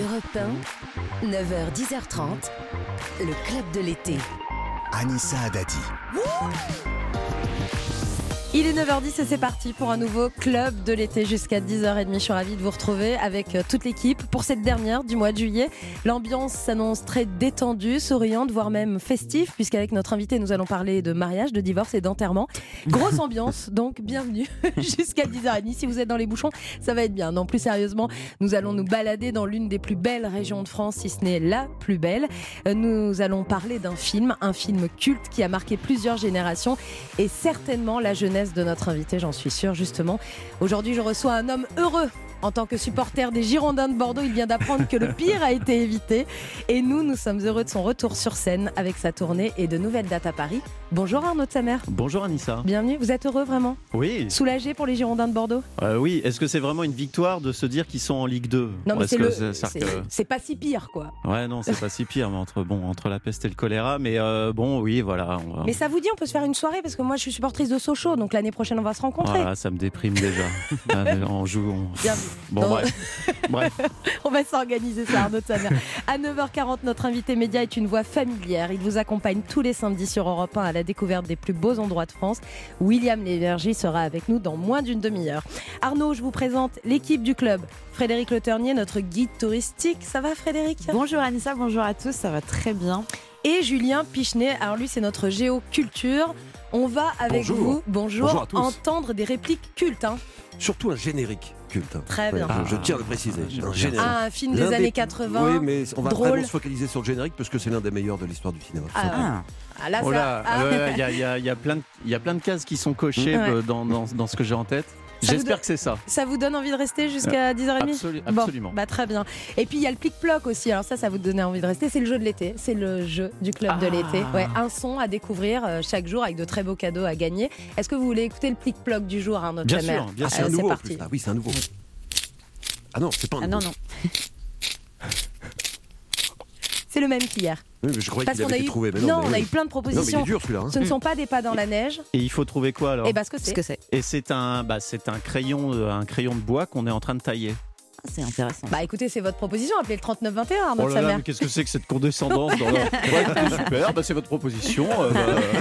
Europe 1, 9h, 10h30, le club de l'été. Anissa Adadi. Il est 9h10 et c'est parti pour un nouveau club de l'été jusqu'à 10h30. Je suis ravie de vous retrouver avec euh, toute l'équipe pour cette dernière du mois de juillet. L'ambiance s'annonce très détendue, souriante, voire même festive, puisqu'avec notre invité, nous allons parler de mariage, de divorce et d'enterrement. Grosse ambiance, donc bienvenue jusqu'à 10h30. Si vous êtes dans les bouchons, ça va être bien. Non, plus sérieusement, nous allons nous balader dans l'une des plus belles régions de France, si ce n'est la plus belle. Euh, Nous allons parler d'un film, un film culte qui a marqué plusieurs générations et certainement la jeunesse de notre invité, j'en suis sûre, justement. Aujourd'hui, je reçois un homme heureux. En tant que supporter des Girondins de Bordeaux, il vient d'apprendre que le pire a été évité. Et nous, nous sommes heureux de son retour sur scène avec sa tournée et de nouvelles dates à Paris. Bonjour Arnaud de Samer. Bonjour Anissa. Bienvenue, vous êtes heureux vraiment Oui, Soulagé pour les Girondins de Bordeaux euh, oui. Est-ce que c'est vraiment une victoire de se dire qu'ils sont en Ligue 2 Non, mais est-ce c'est que pas si pire, quoi. Ouais, non, c'est pas si pire, mais entre bon, entre la peste et le choléra. Mais euh, bon, oui, voilà. On va... Mais ça vous dit, on peut se faire une soirée parce que moi, je suis supportrice de Sochaux, donc l'année prochaine, on va se rencontrer. Voilà, ça me déprime déjà. Ah, on joue. on- Bien. Bon, Non. bref. bref. On va s'organiser ça, Arnaud de Samer. À 9h40, notre invité média est une voix familière. Il vous accompagne tous les samedis sur Europe 1 à la découverte des plus beaux endroits de France. William Lévergie sera avec nous dans moins d'une demi-heure. Arnaud, je vous présente l'équipe du club. Frédéric Le Ternier, notre guide touristique. Ça va, Frédéric? Bonjour Anissa, bonjour à tous, ça va très bien. Et Julien Pichenet. Alors, lui, c'est notre géoculture. On va avec Bonjour. vous, bonjour, Bonjour à tous. entendre des répliques cultes. hein. Surtout un générique culte. Très bien. je, je tiens à le préciser. Ah, un bien. générique. Ah, un film des années 80. Oui, mais on va drôle. vraiment se focaliser sur le générique parce que c'est l'un des meilleurs de l'histoire du cinéma. Ah, Ah, Ah, là, Oh ça- là, ah. ouais, il y, a, il y a- il y a plein de- il y a plein de cases qui sont cochées Ouais. euh, dans, dans, dans ce que j'ai en tête. J'espère que c'est ça. Ça vous donne envie de rester jusqu'à 10h30 Absolu- Bon, absolument. bah très bien. Et puis il y a le plic-ploc aussi. Alors ça, ça vous donnait envie de rester. C'est le jeu de l'été. C'est le jeu du club de Ah. l'été. Ouais, un son à découvrir euh, chaque jour avec de très beaux cadeaux à gagner. Est-ce que vous voulez écouter le plic-ploc du jour, Arnaud Bien Chamer sûr, bien Ah, sûr. c'est parti. là. Oui, c'est un nouveau. Ah non, c'est pas un ah nouveau. non, non. C'est le même qu'hier. Oui, mais je croyais qu'il avait eu, trouvé. Mais non, non, mais on a eu plein de Non, mais il propositions. est dur celui-là. hein. Ce ne sont pas des pas dans la neige. Et il faut trouver quoi alors Et bah ce que Ce c'est. que c'est. Et c'est un, bah, c'est un crayon, euh, un crayon de bois qu'on est en train de tailler. Ah, c'est intéressant. Bah écoutez, c'est votre proposition. Appelez le 3921, Arnaud Oh là là, Chamer. mais qu'est-ce que c'est que cette condescendance dans le... Ouais, super, bah, c'est votre proposition. euh, bah,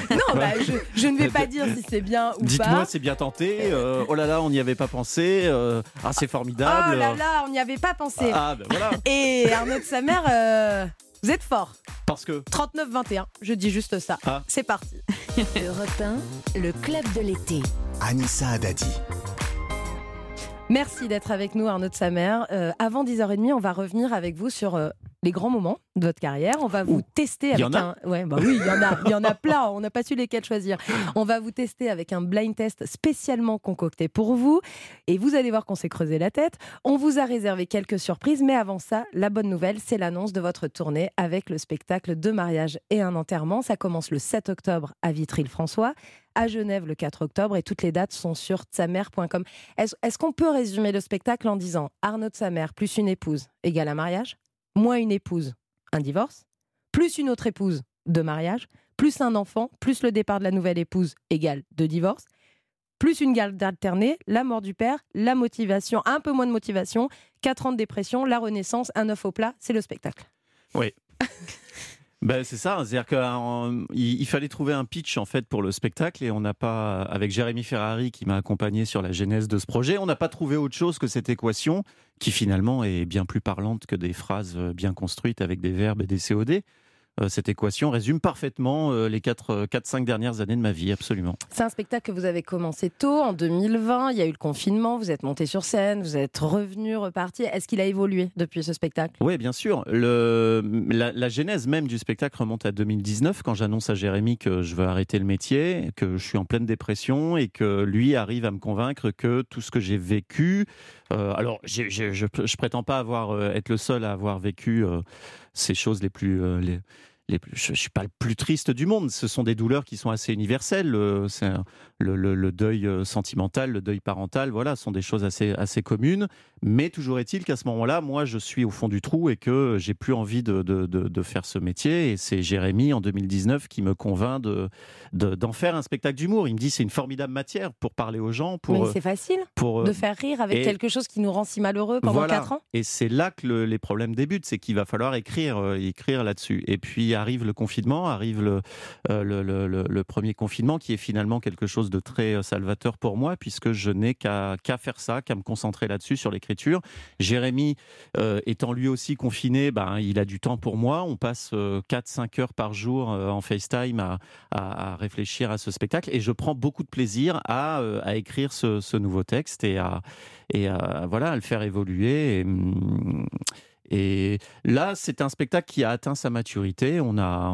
Non, bah, je, je ne vais pas dire si c'est bien ou Dites-moi, pas. c'est bien tenté. euh, oh là là, on n'y avait pas pensé. euh, ah, c'est formidable. Oh là là, on n'y avait pas pensé. Ah, ben voilà. Et Arnaud de Samer, euh, vous êtes fort. Parce que 39-21, je dis juste ça. Ah. C'est parti. Europe 1, le club de l'été. Anissa Adadi. Merci d'être avec nous, Arnaud de Samer. Euh, avant 10h30, on va revenir avec vous sur euh, les grands moments de votre carrière. On va vous Ouh, tester il y avec en a un. Ouais, bah oui, il y en a, il y en a plein. On n'a pas su lesquels choisir. On va vous tester avec un blind test spécialement concocté pour vous. Et vous allez voir qu'on s'est creusé la tête. On vous a réservé quelques surprises, mais avant ça, la bonne nouvelle, c'est l'annonce de votre tournée avec le spectacle Deux mariages et un enterrement. Ça commence le 7 octobre à Vitry-le-François, à Genève le 4 octobre, et toutes les dates sont sur tsamer.com. Est-ce qu'on peut résumer le spectacle en disant Arnaud de Samer plus une épouse égale un mariage, moins une épouse, un divorce, plus une autre épouse, deux mariages, plus un enfant, plus le départ de la nouvelle épouse égale deux divorces, plus une garde alternée, la mort du père, la motivation, un peu moins de motivation, quatre ans de dépression, la renaissance, un œuf au plat, c'est le spectacle. ben, c'est ça. C'est-à-dire qu'il il fallait trouver un pitch en fait pour le spectacle et on n'a pas, avec Jérémy Ferrari qui m'a accompagné sur la genèse de ce projet, on n'a pas trouvé autre chose que cette équation qui finalement est bien plus parlante que des phrases euh, bien construites avec des verbes et des COD. Euh, Cette équation résume parfaitement euh, les 4-5 dernières années de ma vie, absolument. C'est un spectacle que vous avez commencé tôt, en 2020, il y a eu le confinement, vous êtes monté sur scène, vous êtes revenu, reparti. Est-ce qu'il a évolué depuis ce spectacle? Oui, bien sûr. Le, la, la genèse même du spectacle remonte à 2019, quand j'annonce à Jérémy que je veux arrêter le métier, que je suis en pleine dépression et que lui arrive à me convaincre que tout ce que j'ai vécu. euh, alors, je ne prétends pas avoir, euh, être le seul à avoir vécu euh, ces choses les plus. euh, les, les, je, je suis pas le plus triste du monde. Ce sont des douleurs qui sont assez universelles. euh, le, le- le deuil euh, sentimental, le deuil parental, voilà, sont des choses assez, assez communes. Mais toujours est-il qu'à ce moment-là, moi, je suis au fond du trou et que j'ai plus envie de, de- de- de faire ce métier. Et c'est Jérémy en 2019 qui me convainc de, de- d'en faire un spectacle d'humour. Il me dit c'est une formidable matière pour parler aux gens, pour, Mais euh, c'est facile pour de faire rire avec et- quelque chose qui nous rend si malheureux pendant voilà. 4 ans. Et c'est là que le- les problèmes débutent, c'est qu'il va falloir écrire, écrire là-dessus. Et puis arrive le confinement, arrive le, euh, le, premier confinement, qui est finalement quelque chose de très euh, salvateur pour moi, puisque je n'ai qu'à faire ça, qu'à me concentrer là-dessus, sur l'écriture. Jérémy, euh, étant lui aussi confiné, ben, il a du temps pour moi. On passe 4-5 heures par jour en FaceTime à, réfléchir à ce spectacle, et je prends beaucoup de plaisir à, écrire ce, nouveau texte et à, voilà, à le faire évoluer. Hum, et là, c'est un spectacle qui a atteint sa maturité. On a,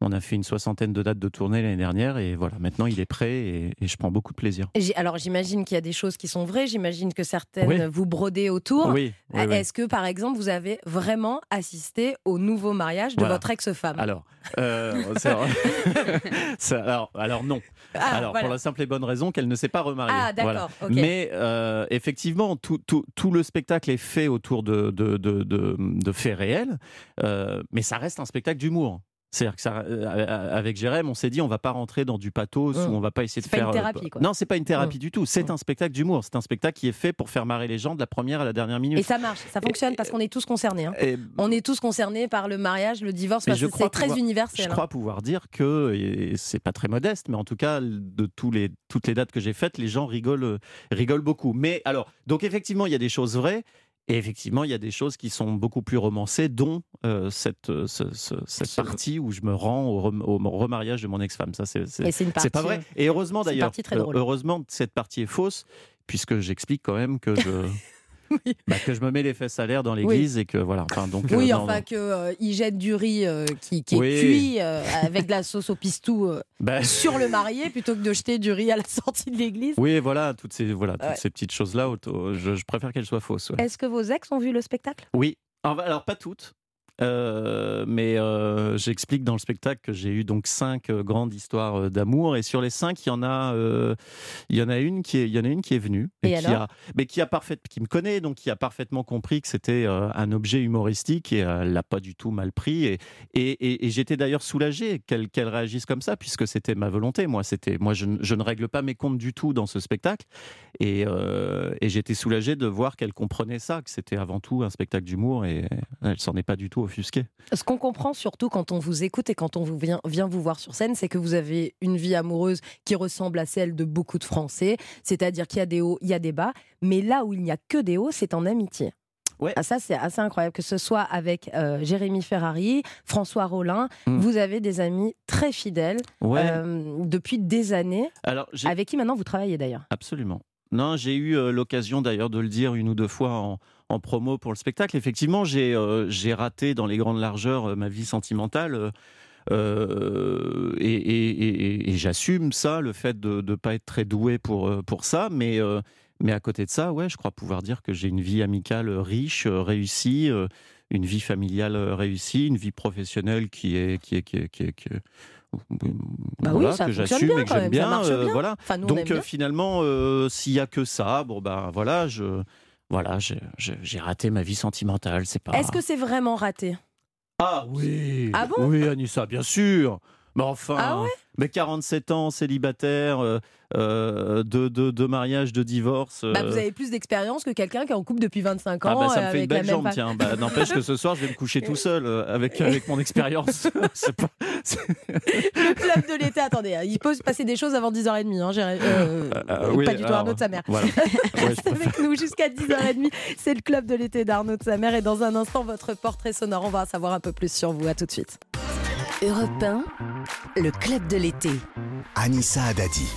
on a fait une soixantaine de dates de tournée l'année dernière et voilà, maintenant il est prêt et, et je prends beaucoup de plaisir. Alors j'imagine qu'il y a des choses qui sont vraies, j'imagine que certaines Oui. vous brodez autour. Oui. Est-ce que par exemple vous avez vraiment assisté au nouveau mariage de Voilà. votre ex-femme? Alors, euh, alors, alors non. Ah, alors, voilà. pour la simple et bonne raison qu'elle ne s'est pas remariée. Ah, d'accord, Voilà. Mais euh, effectivement, tout, tout, tout le spectacle est fait autour de, de, de, de- de faits réels, euh, mais ça reste un spectacle d'humour. C'est-à-dire que ça, euh, avec Jérém, on s'est dit on va pas rentrer dans du pathos Hum. ou on va pas essayer de C'est pas faire. une euh, thérapie, quoi. Non, c'est pas une thérapie Hum. du tout. C'est Hum. un spectacle d'humour. C'est un spectacle qui est fait pour faire marrer les gens de la première à la dernière minute. Et ça marche, ça fonctionne parce qu'on est tous concernés. hein. Et- On est tous concernés par le mariage, le divorce, parce que c'est très universel. Je hein. crois pouvoir dire que, et c'est pas très modeste, mais en tout cas, de tous les, toutes les dates que j'ai faites, les gens rigolent, euh, rigolent beaucoup. Mais alors, donc effectivement, il y a des choses vraies. Et effectivement, il y a des choses qui sont beaucoup plus romancées, dont euh, cette, euh, ce- ce- cette Ce- partie où je me rends au, rem- au remariage de mon ex-femme. Ça, c'est c'est- c'est une partie. c'est pas vrai. Et heureusement d'ailleurs, euh, heureusement cette partie est fausse, puisque j'explique quand même que je, Oui. bah, que je me mets les fesses à l'air dans l'église et que voilà. Enfin, donc, euh, Oui, non, enfin qu'il jette du riz euh, qui, qui Oui. est cuit euh, avec de la sauce au pistou euh, Bah, sur le marié plutôt que de jeter du riz à la sortie de l'église. Oui, voilà, toutes ces, voilà, toutes Ouais. ces petites choses-là, je, je préfère qu'elles soient fausses. ouais. Est-ce que vos ex ont vu le spectacle? Oui, alors, alors, pas toutes. Euh, mais euh, j'explique dans le spectacle que j'ai eu donc cinq euh, grandes histoires d'amour. Et sur les cinq il y en a euh, il y en a une qui est il y en a une qui est venue. Et qui a mais qui a parfait qui me connaît donc qui a parfaitement compris que c'était un objet humoristique et elle l'a pas du tout mal pris. Et et, j'étais d'ailleurs soulagé qu'elle qu'elle réagisse comme ça puisque c'était ma volonté moi. C'était moi je, ne- je ne règle pas mes comptes du tout dans ce spectacle. Et, et j'étais soulagé de voir qu'elle comprenait ça que c'était avant tout un spectacle d'humour et elle s'en est pas du tout offusquée Ce qu'on comprend surtout quand on vous écoute et quand on vous vient, vient vous voir sur scène, c'est que vous avez une vie amoureuse qui ressemble à celle de beaucoup de Français, c'est-à-dire qu'il y a des hauts, il y a des bas, mais là où il n'y a que des hauts, c'est en amitié. Ouais. Ah, ça, c'est assez incroyable, que ce soit avec euh, Jérémy Ferrari, François Rollin, Mm. vous avez des amis très fidèles ouais euh, depuis des années, alors avec qui maintenant vous travaillez d'ailleurs? Absolument. Non, j'ai eu euh, l'occasion d'ailleurs de le dire une ou deux fois en, en promo pour le spectacle. Effectivement, j'ai euh, raté dans les grandes largeurs euh, ma vie sentimentale. euh, euh, et et- et- et j'assume ça, le fait de ne pas être très doué pour, pour ça. Mais, mais à côté de ça, ouais, je crois pouvoir dire que j'ai une vie amicale riche, réussie, une vie familiale réussie, une vie professionnelle qui est. Qui est, qui est, qui est- qui est- Bah voilà, oui, ça que j'assume et que j'aime bien. euh, voilà. Enfin, nous, on Donc euh, finalement, euh, s'il y a que ça, bon ben voilà, je voilà, j'ai- raté ma vie sentimentale, c'est pas. Est-ce que c'est vraiment raté? Ah oui, Ah bon? Oui Anissa, bien sûr. Mais enfin, Ah ouais mais 47 ans célibataire, euh, euh, de, de, de mariage, de divorce. Bah, euh, Vous avez plus d'expérience que quelqu'un qui est en couple depuis 25 ah ans. bah, ça euh, me fait une belle jambe, tiens. Bah, N'empêche que ce soir, je vais me coucher tout seul euh, avec, avec mon expérience. Pas- Le club de l'été, attendez, hein, il peut se passer des choses avant 10h30. Hein. Euh, Euh, oui, pas du tout Arnaud de sa mère. Voilà. Ouais, avec nous jusqu'à 10h30. C'est le club de l'été d'Arnaud de sa mère. Et dans un instant, votre portrait sonore. On va en savoir un peu plus sur vous. À tout de suite. Europe 1, le club de l'été. Anissa Adadi.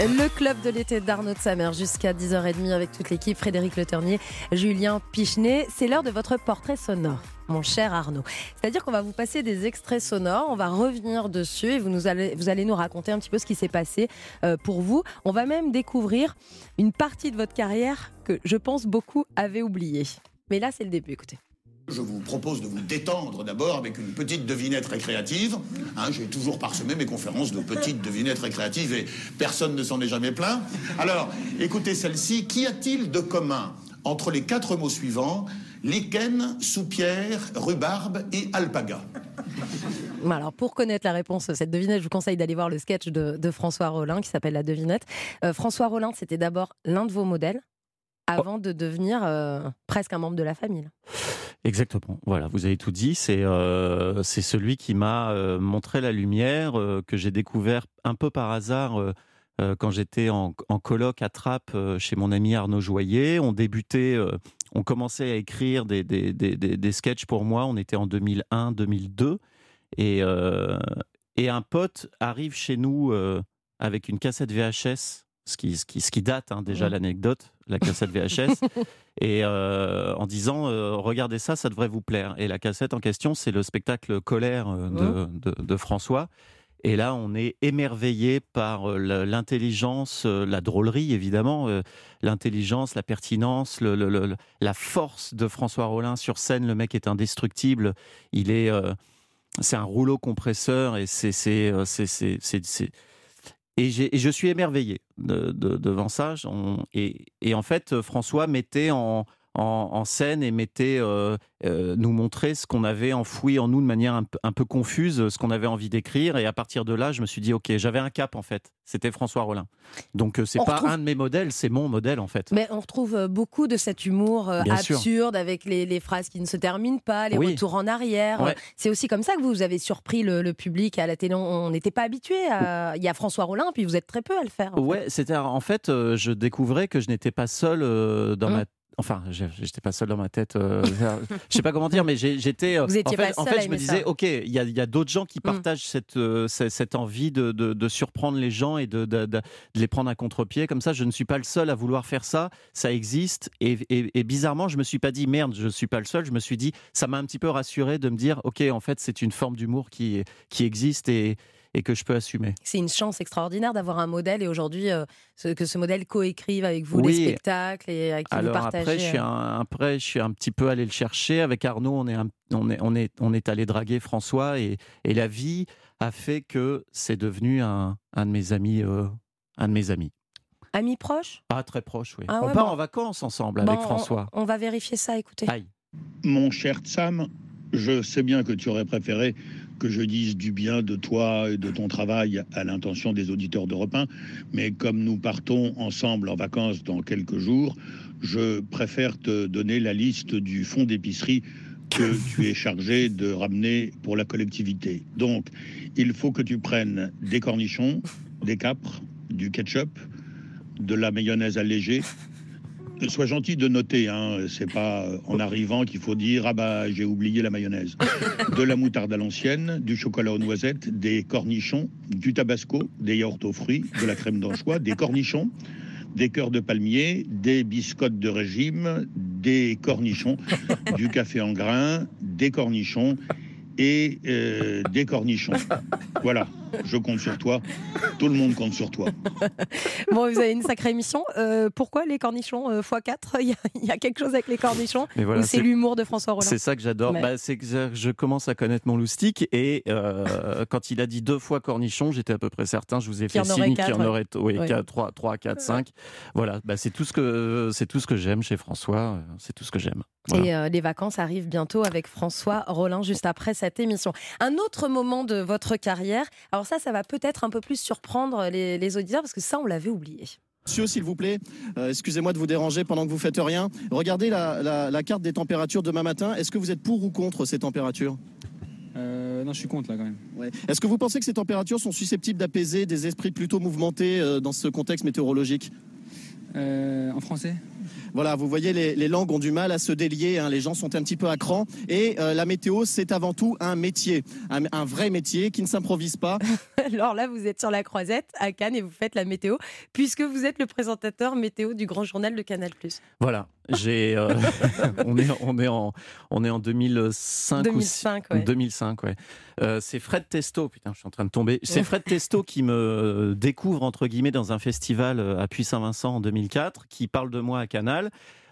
Le club de l'été d'Arnaud de sa mère jusqu'à 10h30 avec toute l'équipe. Frédéric Le Ternier, Julien Pichenet. C'est l'heure de votre portrait sonore. Mon cher Arnaud. C'est-à-dire qu'on va vous passer des extraits sonores, on va revenir dessus et vous, nous allez, vous allez nous raconter un petit peu ce qui s'est passé euh, pour vous. On va même découvrir une partie de votre carrière que je pense beaucoup avaient oublié. Mais là, c'est le début, écoutez. Je vous propose de vous détendre d'abord avec une petite devinette récréative. Hein, J'ai toujours parsemé mes conférences de petites devinettes récréatives et personne ne s'en est jamais plaint. Alors, écoutez celle-ci. Qu'y a-t-il de commun entre les quatre mots suivants lichen, soupière, rhubarbe et alpaga? Alors pour connaître la réponse à cette devinette, je vous conseille d'aller voir le sketch de, de François Rollin qui s'appelle La devinette. Euh, François Rollin, c'était d'abord l'un de vos modèles avant de devenir euh, presque un membre de la famille. Exactement. Voilà, vous avez tout dit. C'est euh, c'est celui qui m'a euh, montré la lumière que j'ai découvert un peu par hasard quand j'étais en, en colloque à Trappes chez mon ami Arnaud Joyer. On débutait, on commençait à écrire des, des, des, des, des sketchs pour moi. On était en 2001-2002 et euh, et un pote arrive chez nous avec une cassette VHS, ce qui ce qui, ce qui date hein, déjà Ouais. l'anecdote, la cassette VHS. et euh, en disant euh, regardez ça, ça devrait vous plaire. Et la cassette en question, c'est le spectacle Colère euh, de, de- de François. Et là, on est émerveillé par l'intelligence, la drôlerie évidemment, l'intelligence, la pertinence, le- le- le- la force de François Rollin sur scène. Le mec est indestructible. Il est, euh, c'est un rouleau compresseur et c'est, c'est- c'est- et, je suis émerveillé de- de- devant ça. Et, et en fait, François mettait en, en, en scène et mettait, euh, euh, nous montrer ce qu'on avait enfoui en nous de manière un, peu- un peu confuse, ce qu'on avait envie d'écrire. Et à partir de là, je me suis dit, OK, j'avais un cap en fait. C'était François Rollin. Donc euh, c'est pas retrouve- un de mes modèles, c'est mon modèle en fait. Mais on retrouve beaucoup de cet humour sûr. absurde avec les, les phrases qui ne se terminent pas, les Oui. retours en arrière. Ouais. C'est aussi comme ça que vous avez surpris le, le public à la télé. On n'était pas habitué. À... Il y a François Rollin, puis vous êtes très peu à le faire. en. Ouais, c'était en fait, je découvrais que je n'étais pas seul dans Hum. ma. Enfin, je- j'étais pas seul dans ma tête. euh, je sais pas comment dire, mais j'étais. euh, Vous étiez en fait, pas en fait, je me disais, ça. ok, il y a, il y a d'autres gens qui Hum. partagent cette, euh, cette cette envie de, de, de surprendre les gens et de, de, de- de les prendre à contre-pied. Comme ça, je ne suis pas le seul à vouloir faire ça. Ça existe. Et, et, et bizarrement, je me suis pas dit merde, je suis pas le seul. Je me suis dit, ça m'a un petit peu rassuré de me dire, ok, en fait, c'est une forme d'humour qui qui existe et et que je peux assumer. C'est une chance extraordinaire d'avoir un modèle et aujourd'hui euh, que ce modèle coécrive avec vous les spectacles et euh, qui vous Alors partagez. après, je suis euh, un, après, je suis un petit peu allé le chercher. Avec Arnaud, on est, un- on est, on est, on est allé draguer François et, et la vie a fait que c'est devenu un, un de mes amis, euh, un de mes amis. Amis proches? Ah, très proche, oui. Ah on ouais, part bon. en vacances ensemble Bon, avec on- François. On, va vérifier ça, écoutez. Aïe. Mon cher Sam, je sais bien que tu aurais préféré que je dise du bien de toi et de ton travail à l'intention des auditeurs d'Europe 1, mais comme nous partons ensemble en vacances dans quelques jours, je préfère te donner la liste du fonds d'épicerie que tu es chargé de ramener pour la collectivité. Donc, il faut que tu prennes des cornichons, des capres, du ketchup, de la mayonnaise allégée, Sois gentil de noter, hein, c'est pas euh, en arrivant qu'il faut dire ah bah j'ai oublié la mayonnaise. De la moutarde à l'ancienne, du chocolat aux noisettes, des cornichons, du tabasco, des yaourts aux fruits, de la crème d'anchois, des cornichons, des cœurs de palmier, des biscottes de régime, des cornichons, du café en grains, des cornichons et euh, des cornichons. Voilà, je compte sur toi. Tout le monde compte sur toi. Bon, vous avez une sacrée émission. Euh, pourquoi les cornichons euh, x4 il y, a, il y a quelque chose avec les cornichons Mais voilà, Ou c'est l'humour de François Rollin? C'est ça que j'adore. Mais- Bah, c'est que je- je commence à connaître mon loustic et euh, quand il a dit deux fois cornichon, j'étais à peu près certain. Je vous ai fait signe qu'il y en aurait oui, Ouais. quatre, trois, trois, quatre, cinq. Voilà, bah, c'est tout ce que c'est tout ce que j'aime chez François. euh, C'est tout ce que j'aime. Voilà. Et euh, les vacances arrivent bientôt avec François Rollin juste après cette émission. Un autre moment de votre carrière, alors ça, ça va peut-être un peu plus surprendre les, les auditeurs parce que ça, on l'avait oublié. Monsieur, s'il vous plaît, euh, excusez-moi de vous déranger pendant que vous faites rien. Regardez la, la- la carte des températures demain matin. Est-ce que vous êtes pour ou contre ces températures? Euh, non, je suis contre là quand même. Ouais. Est-ce que vous pensez que ces températures sont susceptibles d'apaiser des esprits plutôt mouvementés euh, dans ce contexte météorologique? Euh, en français Voilà, vous voyez, les, les langues ont du mal à se délier, hein, les gens sont un petit peu à cran. Et euh, la météo, c'est avant tout un métier, un, un vrai métier qui ne s'improvise pas. Alors là, vous êtes sur la croisette à Cannes et vous faites la météo, puisque vous êtes le présentateur météo du grand journal de Canal+. Voilà, j'ai. euh, on est on est en on est en 2005 ou 2005, ouais. 2005, ouais. Euh, c'est Fred Testo, putain, je suis en train de tomber. C'est Fred Testo qui me découvre entre guillemets dans un festival euh, à Puy-Saint-Vincent en 2004, qui parle de moi à Canal.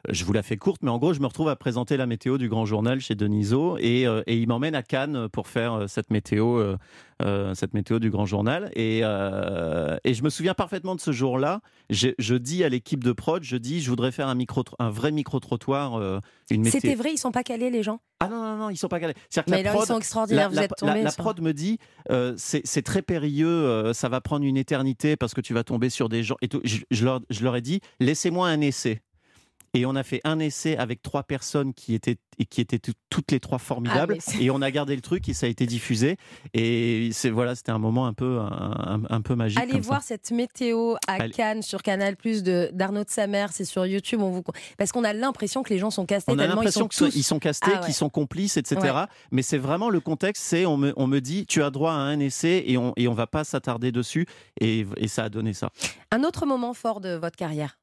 Je vous la fais courte, mais en gros, je me retrouve à présenter la météo du Grand Journal chez Deniso et, euh, et il m'emmène à Cannes pour faire euh, cette météo, euh, cette météo du Grand Journal. Et, euh, et je me souviens parfaitement de ce jour-là. Je, je dis à l'équipe de prod, je dis, je voudrais faire un, micro, un vrai micro-trottoir, une météo. C'était vrai, ils sont pas calés les gens? Ah non, non, non, ils sont pas calés. Que Mais la alors, ils prod- sont extraordinaires, la- vous la- êtes tombés La, la sur- prod me dit, euh, c'est c'est très périlleux, euh, ça va prendre une éternité parce que tu vas tomber sur des gens. Et tout. Je, je leur, je leur ai dit, laissez-moi un essai. Et on a fait un essai avec trois personnes qui étaient, qui étaient tout- toutes les trois formidables. Ah, et on a gardé le truc et ça a été diffusé. Et c'est voilà, c'était un moment un peu, un, peu magique. Allez voir ça. cette météo à Allez. Cannes sur Canal Plus de d'Arnaud de Samer, c'est sur YouTube. On vous parce qu'on a l'impression que les gens sont castés On a sont l'impression tous. qu'ils sont castés, Ah ouais. qu'ils sont complices, etc. Ouais. Mais c'est vraiment le contexte, c'est on me, on me dit tu as droit à un essai et on et on va pas s'attarder dessus et, et ça a donné ça. Un autre moment fort de votre carrière.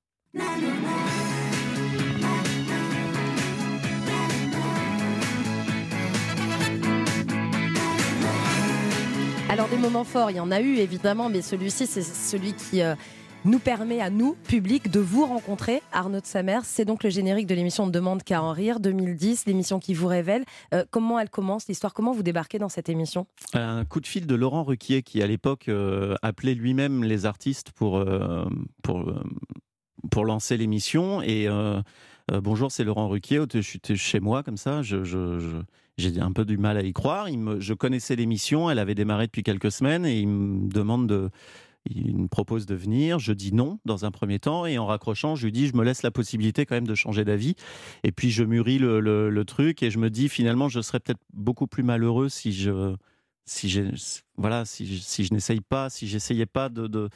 Alors des moments forts, il y en a eu évidemment, mais celui-ci c'est celui qui euh, nous permet à nous, public, de vous rencontrer. Arnaud de Samer, c'est donc le générique de l'émission demande qu'à en rire 2010, l'émission qui vous révèle. Euh, comment elle commence l'histoire Comment vous débarquez dans cette émission? Un coup de fil de Laurent Ruquier qui à l'époque euh, appelait lui-même les artistes pour pour lancer l'émission et bonjour c'est Laurent Ruquier je suis chez moi comme ça j'ai un peu du mal à y croire. Je connaissais l'émission elle avait démarré depuis quelques semaines et il me demande de il me propose de venir, je dis non dans un premier temps et en raccrochant, je lui dis je me laisse la possibilité quand même de changer d'avis. Et puis je mûris le, le- truc et je me dis finalement je serais peut-être beaucoup plus malheureux si je si voilà si si je n'essaye pas si j'essayais pas de-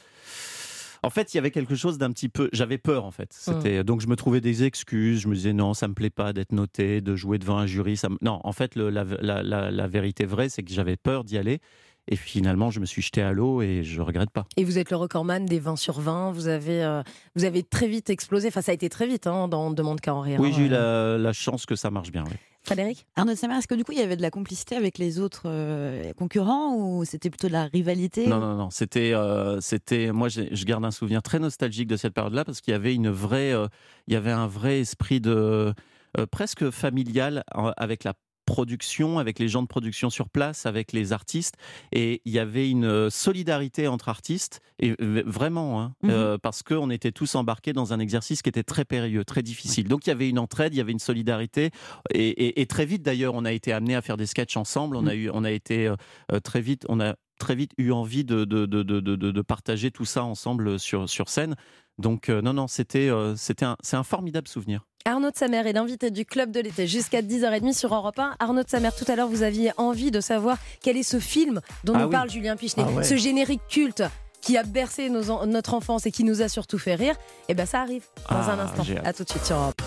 en fait il y avait quelque chose d'un petit peu j'avais peur en fait c'était donc je me trouvais des excuses je me disais non ça me plaît pas d'être noté de jouer devant un jury ça me- non en fait le- la, la- la- la vérité vraie c'est que j'avais peur d'y aller et finalement je me suis jeté à l'eau et je regrette pas Et vous êtes le recordman des 20 sur 20. Vous avez, euh, vous avez très vite explosé. Enfin, ça a été très vite hein, dans Demande qu'à en rire. oui hein. j'ai eu la, la chance que ça marche bien oui. Frédéric Arnaud de Samer, est-ce que du coup il y avait de la complicité avec les autres euh, concurrents ou c'était plutôt de la rivalité? Non, non, non. C'était, euh, c'était. Moi, je garde un souvenir très nostalgique de cette période-là parce qu'il y avait une vraie, euh, il y avait un vrai esprit de euh, presque familial avec la production, avec les gens de production sur place, avec les artistes, et il y avait une euh, solidarité entre artistes, et vraiment, hein, Mhm. euh, parce qu'on était tous embarqués dans un exercice qui était très périlleux, très difficile. Donc il y avait une entraide, il y avait une solidarité, et, et- et très vite d'ailleurs, on a été amené à faire des sketchs ensemble. On a eu, on a été euh, euh, très vite, on a très vite eu envie de, de, de, de, de- de partager tout ça ensemble sur, sur scène. Donc euh, non, non, c'était, euh, c'était un, c'est un formidable souvenir. Arnaud de Samer est l'invité du Club de l'été jusqu'à 10h30 sur Europe 1. Arnaud de Samer, tout à l'heure, vous aviez envie de savoir quel est ce film dont Ah nous oui. parle Julien Pichenet. Ah ouais. Ce générique culte qui a bercé nos notre enfance et qui nous a surtout fait rire. Et ben ça arrive dans Ah, un instant. j'ai hâte. À tout de suite sur Europe.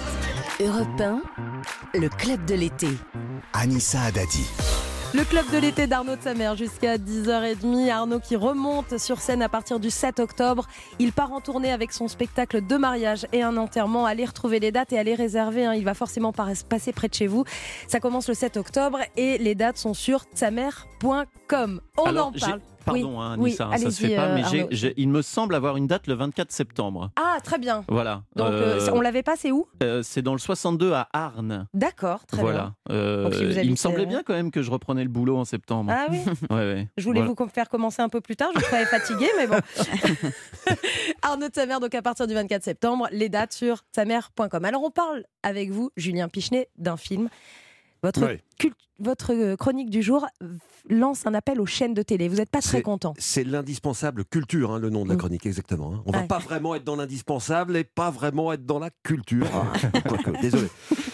Europe 1, le club de l'été. Anissa Haddadi. Le club de l'été d'Arnaud de Samer jusqu'à 10h30. Arnaud qui remonte sur scène à partir du 7 octobre. Il part en tournée avec son spectacle de mariage et un enterrement. Allez retrouver les dates et allez réserver. hein. Il va forcément passer près de chez vous. Ça commence le 7 octobre et les dates sont sur tsamer.com. On Alors, en parle. Pardon, Oui, hein, oui, hein, ça se fait pas, euh, mais j'ai- il me semble avoir une date le 24 septembre. Ah, très bien. Voilà. Donc, euh, Euh, on l'avait pas, c'est où? euh, c'est dans le 62 à Arnes. D'accord, très voilà. Euh, Donc, si vous il me semblait euh, bien quand même que je reprenais le boulot en septembre. bien. Ah oui Ouais, ouais. Je voulais Voilà. vous faire commencer un peu plus tard, je vous croyais fatigué, mais bon. Arnaud de Samer, donc à partir du 24 septembre, les dates sur samer.com. Alors on parle avec vous, Julien Pichenet, d'un film. Votre, Ouais. cult- votre euh, chronique du jour lance un appel aux chaînes de télé. Vous n'êtes pas très content. C'est l'indispensable culture, hein, le nom de la Mm. chronique, exactement. hein. On va Ouais. pas vraiment être dans l'indispensable et pas vraiment être dans la culture. Quoique, désolé.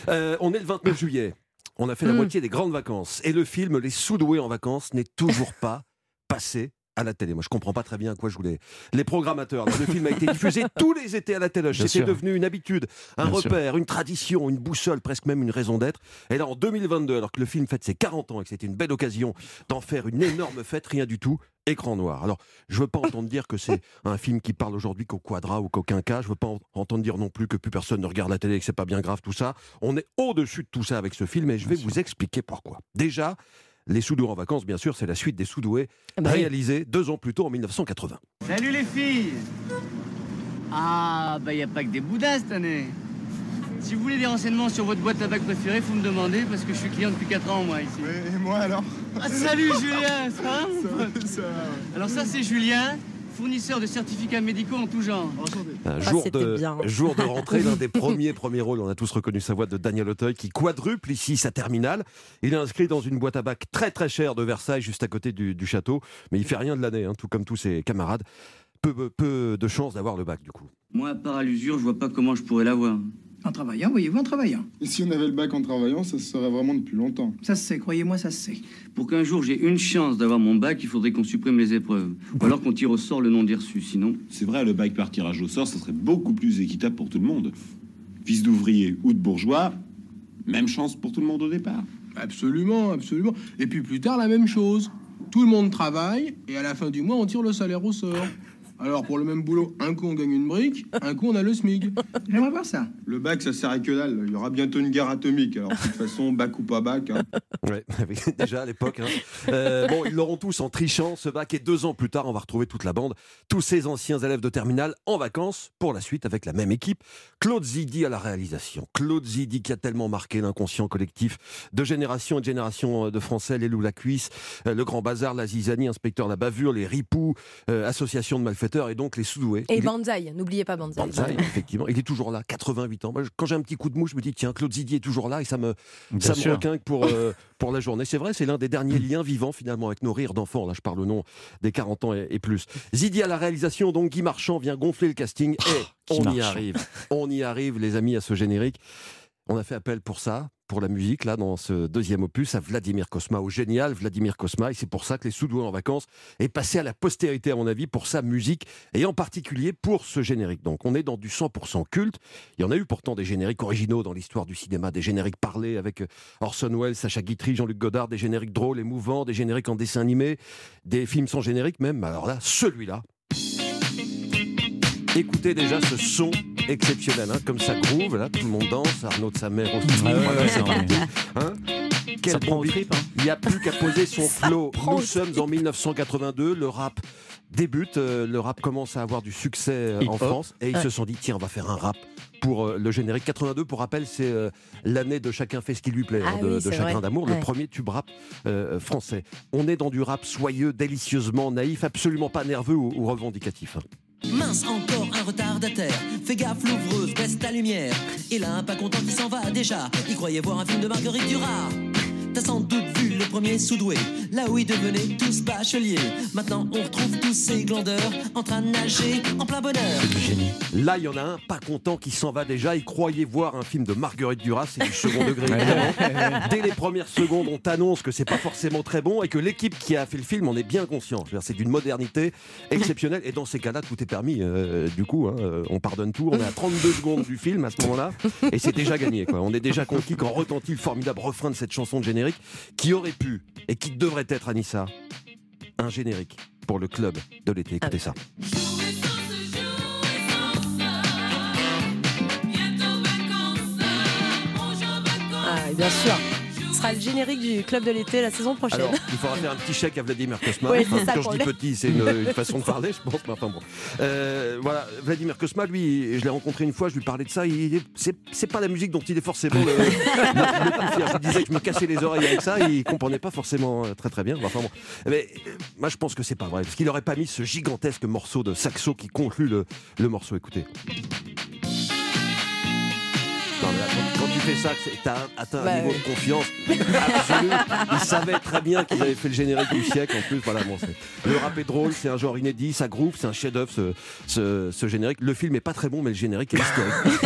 Euh, on est le 29 juillet. On a fait la Mm. moitié des grandes vacances. Et le film Les Soudoués en vacances n'est toujours pas passé à la télé. Moi, je comprends pas très bien à quoi jouent les, les programmateurs. Le film a été diffusé tous les étés à la télé. C'était devenu une habitude, un Bien sûr. repère, une tradition, une boussole, presque même une raison d'être. Et là, en 2022, alors que le film fête ses 40 ans et que c'était une belle occasion d'en faire une énorme fête, rien du tout. Écran noir. Alors, je veux pas entendre dire que c'est un film qui parle aujourd'hui qu'au quadra ou qu'au quinca. Je veux pas en- entendre dire non plus que plus personne ne regarde la télé et que c'est pas bien grave tout ça. On est au-dessus de tout ça avec ce film et je vais vous expliquer pourquoi. Déjà, Les Soudoués en vacances, bien sûr, c'est la suite des Soudoués, Ah bah oui. réalisée deux ans plus tôt en 1980. Salut les filles Ah, bah y a pas que des boudins cette année. Si vous voulez des renseignements sur votre boîte à bac préférée, faut me demander parce que je suis client depuis 4 ans moi ici. Et moi alors? Ah, salut Julien, ça va mon pote? Alors ça c'est Julien, fournisseur de certificats médicaux en tout genre. Un Ah, jour, de, bien. jour de rentrée, l'un des premiers premiers rôles, on a tous reconnu sa voix de Daniel Auteuil, qui quadruple ici sa terminale. Il est inscrit dans une boîte à bac très très chère de Versailles, juste à côté du, du château, mais il fait rien de l'année, hein, tout comme tous ses camarades. Peu, peu, peu de chance d'avoir le bac du coup. Moi à part à l'usure, je vois pas comment je pourrais l'avoir. En travaillant, voyez-vous, en travaillant. Et si on avait le bac en travaillant, ça se serait vraiment depuis longtemps. Ça se sait, croyez-moi, ça se sait. Pour qu'un jour j'ai une chance d'avoir mon bac, il faudrait qu'on supprime les épreuves. Ou alors qu'on tire au sort le nom des reçus, sinon... C'est vrai, le bac par tirage au sort, ça serait beaucoup plus équitable pour tout le monde. Fils d'ouvrier ou de bourgeois, même chance pour tout le monde au départ. Absolument, absolument. Et puis plus tard, la même chose. Tout le monde travaille et à la fin du mois, on tire le salaire au sort. Alors pour le même boulot, un coup on gagne une brique, un coup on a le SMIC. J'aimerais voir ça. Le bac, ça sert à que dalle. Il y aura bientôt une guerre atomique. Alors, de toute façon, bac ou pas bac. hein. Ouais, déjà à l'époque. hein. Euh, bon, ils l'auront tous en trichant, ce bac, et deux ans plus tard, on va retrouver toute la bande, tous ces anciens élèves de terminale en vacances, pour la suite avec la même équipe. Claude Zidi à la réalisation. Claude Zidi qui a tellement marqué l'inconscient collectif de génération et de génération de Français, les loups la cuisse, euh, le grand bazar, la zizanie, inspecteur la bavure, les ripoux, euh, association de malfaiteurs, et donc les soudoués. Et est- Banzai, n'oubliez pas Banzai. Banzai, effectivement, il est toujours là, 88 ans. Moi, je- quand j'ai un petit coup de mou, je me dis tiens, Claude Zidi est toujours là et ça me, Bien ça me requinque pour, euh, pour la journée. C'est vrai, c'est l'un des derniers liens vivants finalement avec nos rires d'enfants. Là, je parle au nom des 40 ans et, et plus. Zidi à la réalisation, donc Guy Marchand vient gonfler le casting et on y arrive. On y arrive, les amis, à ce générique. On a fait appel pour ça, pour la musique, là, dans ce deuxième opus, à Vladimir Kosma, au génial Vladimir Kosma. Et c'est pour ça que les Soudoués en vacances est passé à la postérité, à mon avis, pour sa musique, et en particulier pour ce générique. Donc, on est dans du 100% culte. Il y en a eu pourtant des génériques originaux dans l'histoire du cinéma, des génériques parlés avec Orson Welles, Sacha Guitry, Jean-Luc Godard, des génériques drôles, émouvants, des génériques en dessin animé, des films sans générique même. Alors là, celui-là, Écoutez déjà ce son exceptionnel, hein, comme ça groove, là, tout le monde danse, Arnaud de sa mère aussi. Hein Quel Ça prend bon trip, hein. Il n'y a plus qu'à poser son flow. Nous sommes en 1982, le rap débute, euh, le rap commence à avoir du succès euh, en. France, et ils Ouais. se sont dit, tiens, on va faire un rap pour euh, le générique 82. Pour rappel, c'est l'année de Chacun fait ce qui lui plaît, hein, Ah de, oui, de vrai. d'amour, le premier tube rap français. On est dans du rap soyeux, délicieusement naïf, absolument pas nerveux ou, ou revendicatif. Mince, encore un retardataire. Fais gaffe, l'ouvreuse, baisse ta lumière. Et là, un pas content qui s'en va déjà. Il croyait voir un film de Marguerite Duras. T'as sans doute vu le premier soudoué, là où ils devenaient tous bacheliers. Maintenant, on retrouve tous ces glandeurs en train de nager en plein bonheur. Là, il y en a un pas content qui s'en va déjà. Il croyait voir un film de Marguerite Duras, c'est du second degré évidemment. Dès les premières secondes, on t'annonce que c'est pas forcément très bon et que l'équipe qui a fait le film en est bien conscient. C'est d'une modernité exceptionnelle et dans ces cas-là, tout est permis. euh, du coup, hein, on pardonne tout. On est à 32 secondes du film à ce moment-là et c'est déjà gagné. Quoi. On est déjà conquis quand retentit le formidable refrain de cette chanson de générique qui aurait pu et qui devrait être, Anissa, un générique pour le club de l'été. Écoutez ça. Ah, bien sûr. Sera le générique du club de l'été la saison prochaine. Alors, il faudra faire un petit chèque à Vladimir Kosma. Oui, Enfin, quand je dis petit, c'est une, une façon de parler, je pense. Mais enfin bon. Euh, voilà, Vladimir Kosma, lui, je l'ai rencontré une fois, je lui parlais de ça. C'est, c'est pas la musique dont il est forcément le, le- le plus fier. Je disais que je me cassais les oreilles avec ça. Il comprenait pas forcément euh, très très bien. Enfin bon. Mais euh, moi, je pense que c'est pas vrai. Parce qu'il aurait pas mis ce gigantesque morceau de saxo qui conclut le, le morceau. Écoutez. Non, mais là, quand, quand tu fais ça, t'as atteint un Bah niveau oui. de confiance absolu. Ils savaient très bien qu'ils avaient fait le générique du siècle. En plus, voilà, bon, c'est- le rap est drôle, c'est un genre inédit, ça groove, c'est un chef-d'œuvre ce, ce, ce générique. Le film est pas très bon, mais le générique est historique.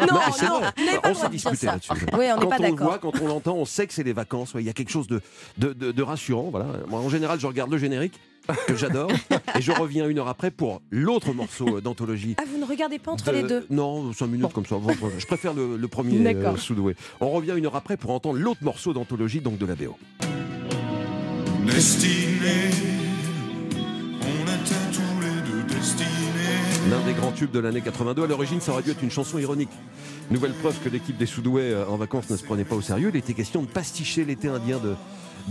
Non, non, vrai. pas on s'est ça. là-dessus. Oui, on quand pas on le voit, quand on l'entend, on sait que c'est les vacances. ouais, Il y a quelque chose de, de, de- de rassurant. Voilà. Moi, en général, je regarde le générique que j'adore et je reviens une heure après pour l'autre morceau d'anthologie. Ah, vous ne regardez pas entre de- les deux Non, 5 minutes comme ça. Je préfère le, le premier D'accord. euh, Soudoué. On revient une heure après pour entendre l'autre morceau d'anthologie, donc de la BO. Destinés, on était tous les deux destinés. L'un des grands tubes de l'année 82. À l'origine, ça aurait dû être une chanson ironique. Nouvelle preuve que l'équipe des Soudoués euh, en vacances ne se prenait pas au sérieux. Il était question de pasticher l'été indien de,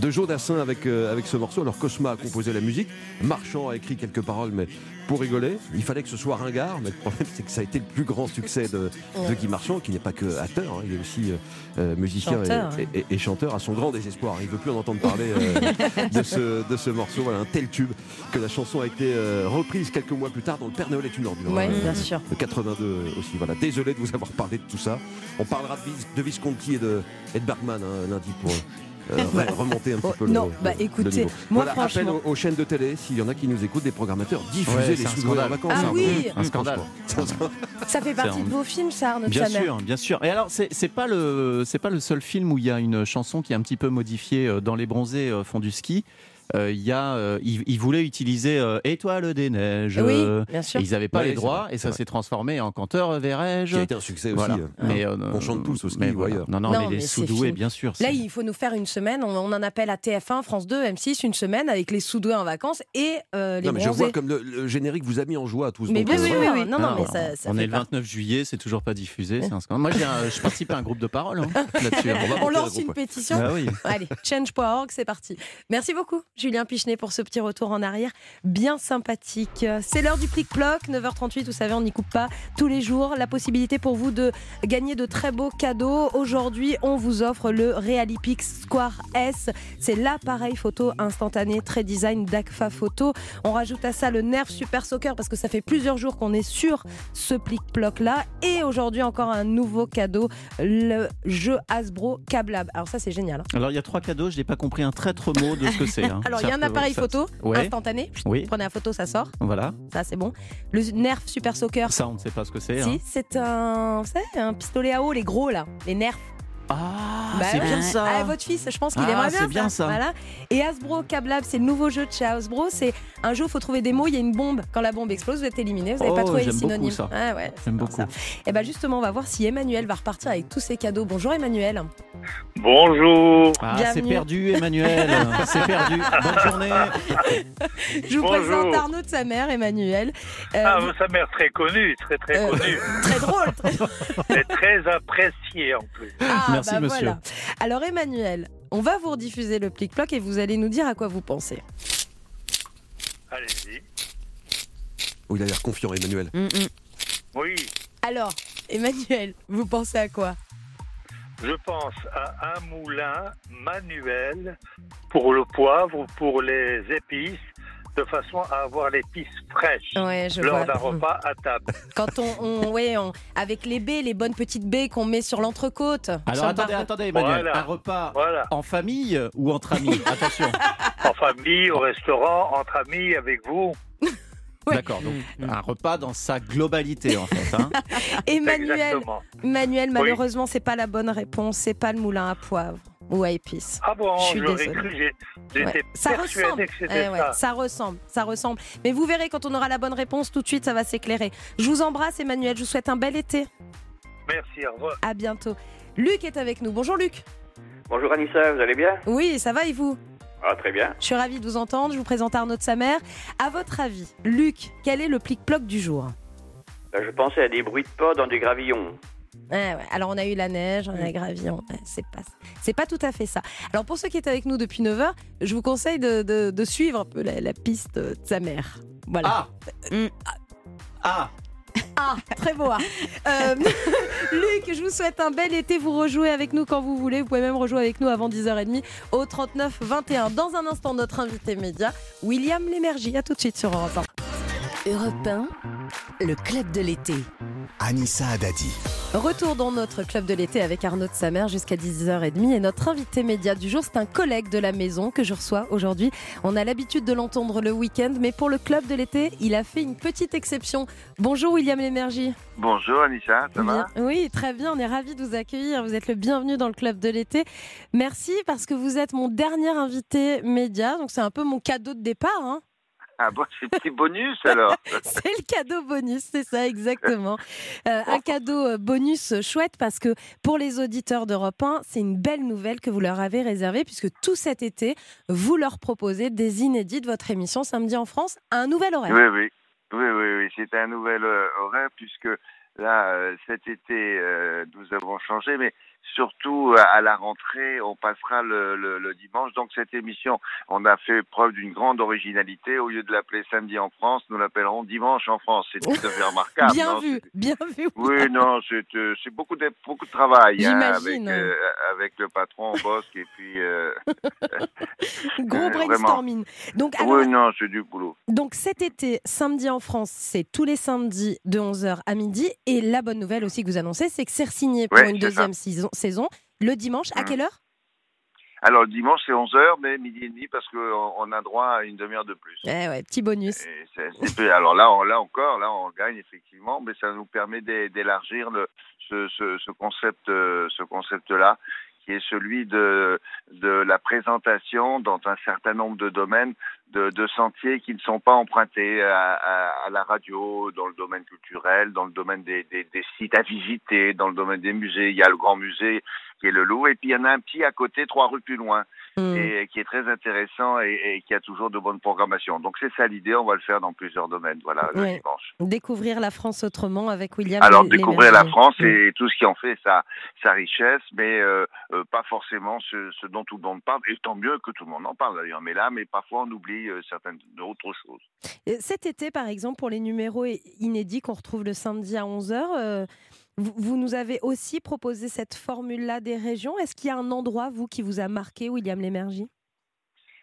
de Joe Dassin avec, euh, avec ce morceau. Alors Cosma a composé la musique, Marchand a écrit quelques paroles, mais pour rigoler, il fallait que ce soit ringard, mais le problème c'est que ça a été le plus grand succès de, de Guy Marchand, qui n'est pas que acteur, hein, il est aussi euh, euh, musicien Chanteur. et, et- et chanteur à son grand désespoir. Il veut plus en entendre parler euh, de, ce, de ce morceau, voilà, un tel tube que la chanson a été euh, reprise quelques mois plus tard dans Le Père Noël est une ordure. Ouais, Euh, bien sûr. de 82 aussi. Voilà, désolé de vous avoir parlé de tout ça. On parlera de, Vis- de Visconti et de, et de Bergman hein, lundi pour remonter un petit peu le non, bah, le- écoutez, le niveau. moi, voilà, franchement- appel aux, aux chaînes de télé, s'il y en a qui nous écoutent, des programmateurs, diffuser Ouais, les en scandale. vacances. Ah hein. oui. Un scandale. Ça fait partie de vos films, ça, Arnaud Bien sûr, bien sûr. Et alors, c'est pas le c'est pas le seul film où il y a une chanson qui est un petit peu modifiée euh, dans les bronzés euh, font du ski. Euh, Il y a, euh, ils, ils voulaient utiliser euh, Étoile des neiges. Oui, euh, bien sûr. et ils n'avaient pas Ouais, les droits vrai, et ça s'est transformé en Canteur verrai-je. Qui a été un succès Voilà. aussi. hein. Mais, euh, On chante tous au ski mais ou voilà. ailleurs. Non, non, Non, mais mais les sous-doués, bien sûr. Là, il faut nous faire une semaine. On, on en appelle à TF1, France 2, M6, une semaine avec les sous-doués en vacances et euh, les Non, mais je vois comme le, le générique vous a mis en joie à tous. Mais bien euh, sûr, voilà. oui, oui. Non, non, mais on- ça, ça on fait est le pas- 29 juillet, c'est toujours pas diffusé. c'est. Moi, je participe à un groupe de parole hein, là-dessus. On lance une pétition. Bah oui. Allez, change.org, c'est parti. Merci beaucoup, Julien Pichenet, pour ce petit retour en arrière. Bien sympathique. C'est l'heure du plic-ploc, 9h38, vous savez, on n'y coupe pas tous les jours. La possibilité pour vous de gagner de très beaux cadeaux. Aujourd'hui, on vous offre le Realipix Square S. C'est l'appareil photo instantané, très design d'Agfa Photo. On rajoute à ça le Nerf Super Soccer parce que ça fait plusieurs jours qu'on est sur ce plic-ploc là. Et aujourd'hui, encore un nouveau cadeau, le jeu Hasbro Cablab. Alors ça, c'est génial. hein. Alors, il y a trois cadeaux. Je n'ai pas compris un traître mot de ce que c'est. hein. Alors, il y a un appareil ça- photo Ouais. instantané. Oui. Prenez la photo, ça sort. Voilà. Ça, c'est bon. Le Nerf Super Soccer. Ça, on ne sait pas ce que c'est. Si, hein. c'est un, vous savez, un pistolet à eau, les gros là, les nerfs. Ah, Bah c'est ouais. bien ça. Ah, votre fils, je pense qu'il Ah, aimerait bien c'est bien ça. Voilà. Et Hasbro Cablab, c'est le nouveau jeu de chez Hasbro. C'est un jeu où il faut trouver des mots. Il y a une bombe. Quand la bombe explose, vous êtes éliminé. Vous n'avez pas Oh, trouvé les j'aime beaucoup synonymes. ça. Ah ouais, c'est J'aime bien beaucoup. ça. Et ben justement, on va voir si Emmanuel va repartir avec tous ses cadeaux. Bonjour Emmanuel. Bonjour. Ah, c'est perdu, Emmanuel. c'est perdu. Bonne journée. Je vous Bonjour. présente Arnaud de sa mère, Emmanuel. Euh, Ah, vous- sa mère très connue, très très Euh, connue, très drôle. très- et très appréciée en plus. Ah, Merci, bah monsieur. voilà. Alors Emmanuel, on va vous rediffuser le plic-ploc et vous allez nous dire à quoi vous pensez. Allez-y. Oh, il a l'air confiant, Emmanuel. Oui, Alors, Emmanuel, vous pensez à quoi? Je pense à un moulin manuel pour le poivre, pour les épices, de façon à avoir l'épice fraîche Ouais, je lors d'un repas à table. Quand on, on- ouais, on- avec les baies, les bonnes petites baies qu'on met sur l'entrecôte. Alors attendez, bar- attendez, Emmanuel. Voilà. Un repas Voilà. en famille ou entre amis? Attention. En famille, au restaurant, entre amis, avec vous. D'accord. Donc un repas dans sa globalité en fait. hein. Emmanuel, Exactement. Emmanuel, Oui. malheureusement, c'est pas la bonne réponse. C'est pas le moulin à poivre ou à épices. Ah bon, Je suis désolée. cru, Ouais. Ça ressemble. que Eh ouais, ça. ça ressemble, ça ressemble. Mais vous verrez quand on aura la bonne réponse, tout de suite, ça va s'éclairer. Je vous embrasse, Emmanuel. Je vous souhaite un bel été. Merci, au revoir. À bientôt. Luc est avec nous. Bonjour, Luc. Bonjour Anissa, vous allez bien? Oui, ça va et vous? Ah, très bien. Je suis ravie de vous entendre. Je vous présente Arnaud de sa mère. À votre avis, Luc, quel est le plic-ploc du jour? Ben, je pensais à des bruits de pas dans des gravillons. Ouais, ouais. Alors on a eu la neige, on a gravillon. Ouais, c'est pas, c'est pas tout à fait ça. Alors pour ceux qui étaient avec nous depuis 9h, je vous conseille de, de- de suivre un peu la, la piste de sa mère. Voilà. Mm. Ah Ah, très beau. hein. Euh, Luc, je vous souhaite un bel été. Vous rejouez avec nous quand vous voulez. Vous pouvez même rejouer avec nous avant 10h30 au 39 21. Dans un instant, notre invité média, William Lémergie. À tout de suite sur Europe 1. Europe 1, le club de l'été. Anissa Adadi. Retour dans notre club de l'été avec Arnaud de sa mère jusqu'à 10h30 et notre invité média du jour, c'est un collègue de la maison que je reçois aujourd'hui. On a l'habitude de l'entendre le week-end, mais pour le club de l'été, il a fait une petite exception. Bonjour William Lémergie. Bonjour Anissa, ça va? Oui, très bien, on est ravis de vous accueillir. Vous êtes le bienvenu dans le club de l'été. Merci parce que vous êtes mon dernier invité média, donc c'est un peu mon cadeau de départ. hein. Ah bon, c'est bonus alors C'est le cadeau bonus, c'est ça exactement. Euh, un cadeau euh, bonus chouette parce que pour les auditeurs d'Europe 1, c'est une belle nouvelle que vous leur avez réservée puisque tout cet été, vous leur proposez des inédits de votre émission Samedi en France à un nouvel horaire. Oui, oui. Oui, oui, oui. C'est un nouvel euh, horaire puisque là, cet été, euh, nous avons changé, mais surtout à- à la rentrée, on passera le, le- le dimanche. Donc cette émission, on a fait preuve d'une grande originalité. Au lieu de l'appeler samedi en France, nous l'appellerons dimanche en France. C'est tout à fait remarquable. Bien non vu, bien vu. oui, non, c'est euh, c'est beaucoup de beaucoup de travail hein, avec euh, avec le patron, Bosque et puis euh, Gros euh, brainstorming. Donc, alors, Oui, non, c'est du boulot. donc cet été, samedi en France, c'est tous les samedis de 11h à midi. Et la bonne nouvelle aussi que vous annoncez, c'est que c'est signé pour Ouais, une deuxième ça. saison, saison. Le dimanche, à Mhm. quelle heure? Alors le dimanche c'est 11h, mais midi et demi parce qu'on on a droit à une demi-heure de plus. Eh ouais, petit bonus. Et alors là, on, là encore, là on gagne effectivement, mais ça nous permet d'é- d'élargir le ce, ce, ce concept euh, ce concept là qui est celui de de la présentation dans un certain nombre de domaines de, sentiers qui ne sont pas empruntés à la radio, dans le domaine culturel, dans le domaine des, des, des sites à visiter, dans le domaine des musées. Il y a le grand musée qui est le Louvre, et puis il y en a un petit à côté, trois rues plus loin, et qui est très intéressant et, et qui a toujours de bonnes programmations. Donc c'est ça l'idée, on va le faire dans plusieurs domaines, voilà, le Ouais. dimanche. Découvrir la France autrement avec William. Alors découvrir la. France Mm. et tout ce qui en fait sa, sa richesse, mais euh, euh, pas forcément ce, ce dont tout le monde parle, et tant mieux que tout le monde en parle d'ailleurs, mais là, mais parfois on oublie euh, certaines autres choses. Et Cet été, par exemple, pour les numéros inédits qu'on retrouve le samedi à 11h, vous, vous nous avez aussi proposé cette formule-là des régions. Est-ce qu'il y a un endroit, vous, qui vous a marqué, William Lémergie?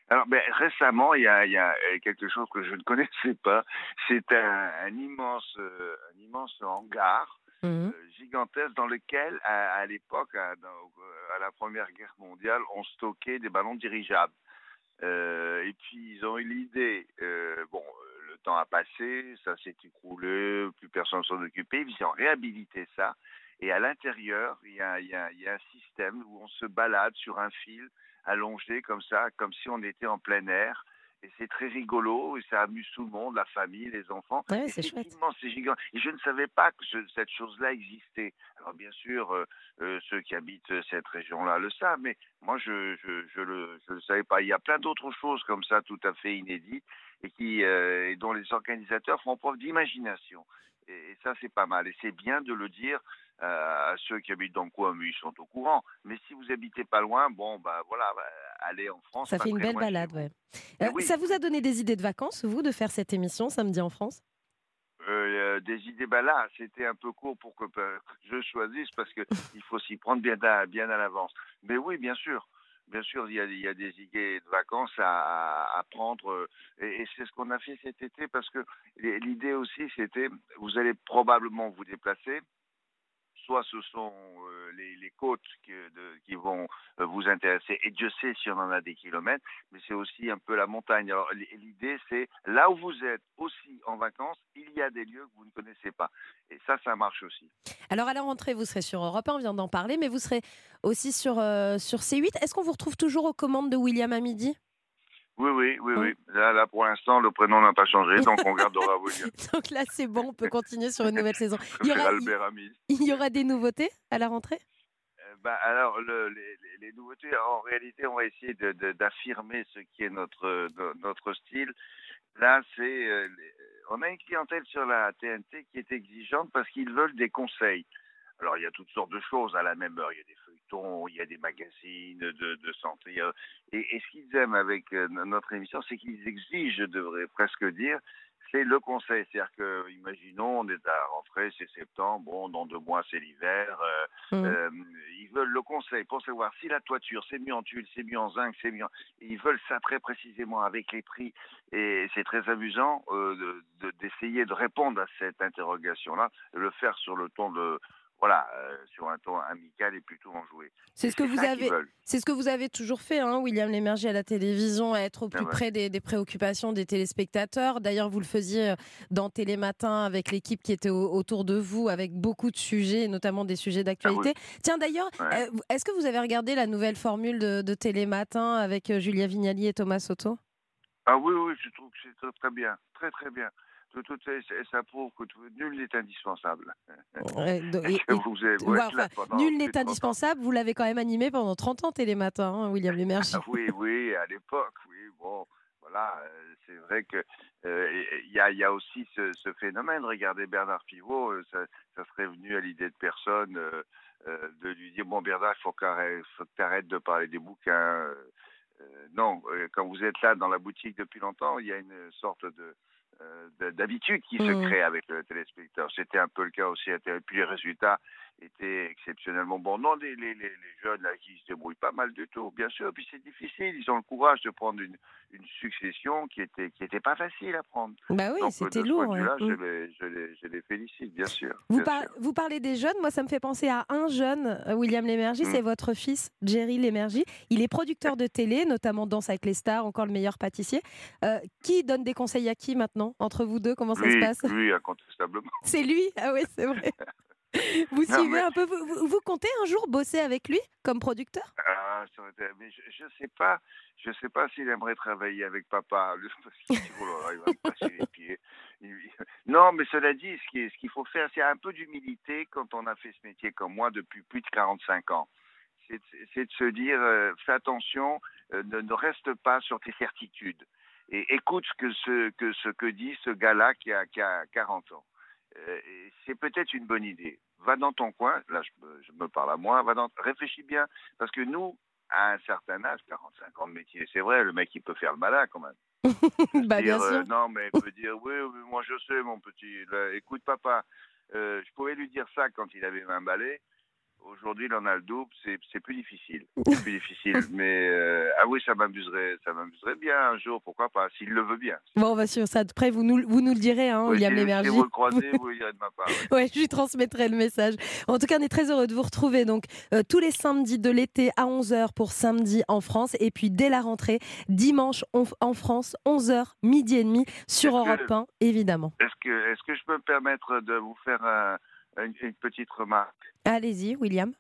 Alors, ben, récemment, il y, a, il y a quelque chose que je ne connaissais pas. C'est un, un immense, euh, un immense hangar euh, gigantesque dans lequel, à, à l'époque, à, euh, à la Première Guerre mondiale, on stockait des ballons dirigeables. Euh, et puis, ils ont eu l'idée, bon, le temps a passé, ça s'est écroulé, plus personne s'en occupait, ils ont réhabilité ça. Et à l'intérieur, il il y a un système où on se balade sur un fil allongé comme ça, comme si on était en plein air. Et c'est très rigolo et ça amuse tout le monde, la famille, les enfants. Ouais, c'est chouette. c'est gigant. Et je ne savais pas que ce- cette chose-là existait. Alors bien sûr, euh, euh, ceux qui habitent euh, cette région-là le savent, mais moi je je, je le je le savais pas. Il y a plein d'autres choses comme ça, tout à fait inédites et qui euh, et dont les organisateurs font preuve d'imagination. Et, et ça c'est pas mal. Et c'est bien de le dire euh, à ceux qui habitent dans le coin, mais ils sont au courant. Mais si vous habitez pas loin, bon bah voilà, bah, allez en France. Ça fait une belle balade, ouais. Eh Euh, oui. Ça vous a donné des idées de vacances, vous, de faire cette émission samedi en France? Euh, des idées, bah là, c'était un peu court pour que, que je choisisse parce que il faut s'y prendre bien à, bien à l'avance. Mais oui, bien sûr, bien sûr, il y a, il y a des idées de vacances à, prendre euh, et, et c'est ce qu'on a fait cet été parce que l'idée aussi, c'était, vous allez probablement vous déplacer. Soit ce sont euh, les, côtes qui vont euh, vous intéresser, et Dieu sait si on en a des kilomètres, mais c'est aussi un peu la montagne. Alors l'idée, c'est là où vous êtes aussi en vacances, il y a des lieux que vous ne connaissez pas. Et ça, ça marche aussi. Alors, à la rentrée, vous serez sur Europe 1, on vient d'en parler, mais vous serez aussi sur, euh, sur C8. Est-ce qu'on vous retrouve toujours aux commandes de William à midi? Oui, oui, oui, oui. Là, là, pour l'instant, le prénom n'a pas changé, donc on gardera William. Donc là, c'est bon, on peut continuer sur une nouvelle saison. Il y, aura, il y aura des nouveautés à la rentrée? Euh, bah, alors, le- les, nouveautés, en réalité, on va essayer d'affirmer ce qui est notre, no- notre style. Là, c'est. euh, on a une clientèle sur la TNT qui est exigeante parce qu'ils veulent des conseils. Alors, il y a toutes sortes de choses à la même heure. Il y a des feuilletons, il y a des magazines de, de santé. Et, et ce qu'ils aiment avec euh, no- notre émission, c'est qu'ils exigent, je devrais presque dire, c'est le conseil. C'est-à-dire que, imaginons, on est à rentrée, c'est septembre, bon, dans deux mois, c'est l'hiver. euh, Mmh. euh, ils veulent le conseil pour savoir si la toiture, c'est mieux en tuile, c'est mieux en zinc, c'est mieux. en- Ils veulent ça très précisément avec les prix. Et c'est très amusant euh, de- de- d'essayer de, répondre à cette interrogation-là, le faire sur le ton de. Voilà, euh, sur un ton amical et plutôt enjoué. C'est ce que vous avez, c'est ce que vous avez toujours fait, hein, William Lémergie à la télévision, à être au Ah plus ouais. près des, des préoccupations des téléspectateurs. D'ailleurs, vous le faisiez euh, dans Télématin avec l'équipe qui était au- autour de vous, avec beaucoup de sujets, notamment des sujets d'actualité. Tiens, d'ailleurs, Ouais. euh, est-ce que vous avez regardé la nouvelle formule de, de Télématin avec Julia Vignali et Thomas Soto? Ah oui, oui, je trouve que c'est très, très bien. Très, très bien. Toute façon, ça prouve que tout- nul n'est indispensable. Ouais, do- et- Que et- vous Ouais, enfin, Nul n'est de 30 ans. indispensable. Vous l'avez quand même animé pendant 30 ans, Télématin, hein, William Lémergie. Ah oui, oui, à l'époque, oui, bon, voilà, euh, c'est vrai que euh, il y, a, il y a aussi ce, ce phénomène. Regardez Bernard Pivot, euh, ça, ça serait venu à l'idée de personne. euh, euh, de lui dire bon Bernard, il faut que tu arrêtes de parler des bouquins. euh, euh, non, euh, quand vous êtes là dans la boutique depuis longtemps, il y a une sorte euh, de- d'habitude qui se Mhm. crée avec le téléspectateur. C'était un peu le cas aussi. télé. Puis les résultats étaient exceptionnellement bons. Non, les, les, les, jeunes là qui se débrouillent pas mal du tout, bien sûr. Puis c'est difficile. Ils ont le courage de prendre une, une succession qui était qui était pas facile à prendre. Bah oui, c'était lourd, ouais. je, Mm. les, je, les, je les félicite, bien sûr. Vous, bien par- sûr. vous parlez des jeunes, moi ça me fait penser à un jeune, euh, William Lémergie, Mm. c'est votre fils, Jerry Lémergie. Il est producteur de télé, notamment Danse avec les stars, encore le meilleur pâtissier. Euh, qui donne des conseils à qui maintenant Entre vous deux, comment ça lui, se passe? lui, incontestablement. C'est lui? Ah oui, c'est vrai. Vous Non, suivez mais- un peu, vous, vous- vous comptez un jour bosser avec lui comme producteur? Ah, ça aurait été- mais je, je sais pas, je sais pas s'il aimerait travailler avec papa. Le- parce qu'il dit, oh là là, il va me passer les pieds. Il- Non, mais cela dit, ce qui- ce qu'il faut faire, c'est un peu d'humilité quand on a fait ce métier comme moi depuis plus de 45 ans. C'est de- se dire, euh, fais attention, euh, ne, ne reste pas sur tes certitudes et écoute ce que, ce, que, ce que dit ce gars-là qui a, qui a 40 ans. Euh, c'est peut-être une bonne idée. Va dans ton coin, là je, me- je me parle à moi, va dans, réfléchis bien, parce que nous, à un certain âge, 45 ans de métier, c'est vrai, le mec il peut faire le malin quand même. Bah bien Dire, euh, non, mais il peut dire, oui, oui, moi je sais, mon petit, là, écoute papa, euh, je pouvais lui dire ça quand il avait un balai. Aujourd'hui, il en a le double, c'est c'est plus difficile. C'est plus difficile. Mais euh, ah oui, ça m'amuserait, ça m'amuserait bien un jour, pourquoi pas, s'il le veut bien. Bon, on va suivre ça de près, vous nous, vous nous le direz, hein, Oui, William si- Lémergie. Si vous le croisez, vous le direz de ma part. oui. Ouais, je lui transmettrai le message. En tout cas, on est très heureux de vous retrouver donc euh, tous les samedis de l'été à 11h pour samedi en France et puis dès la rentrée dimanche en, en France 11h midi et demi sur que- Europe 1 évidemment. Est-ce que, est-ce que je peux me permettre de vous faire un- une, une petite remarque Allez-y, William.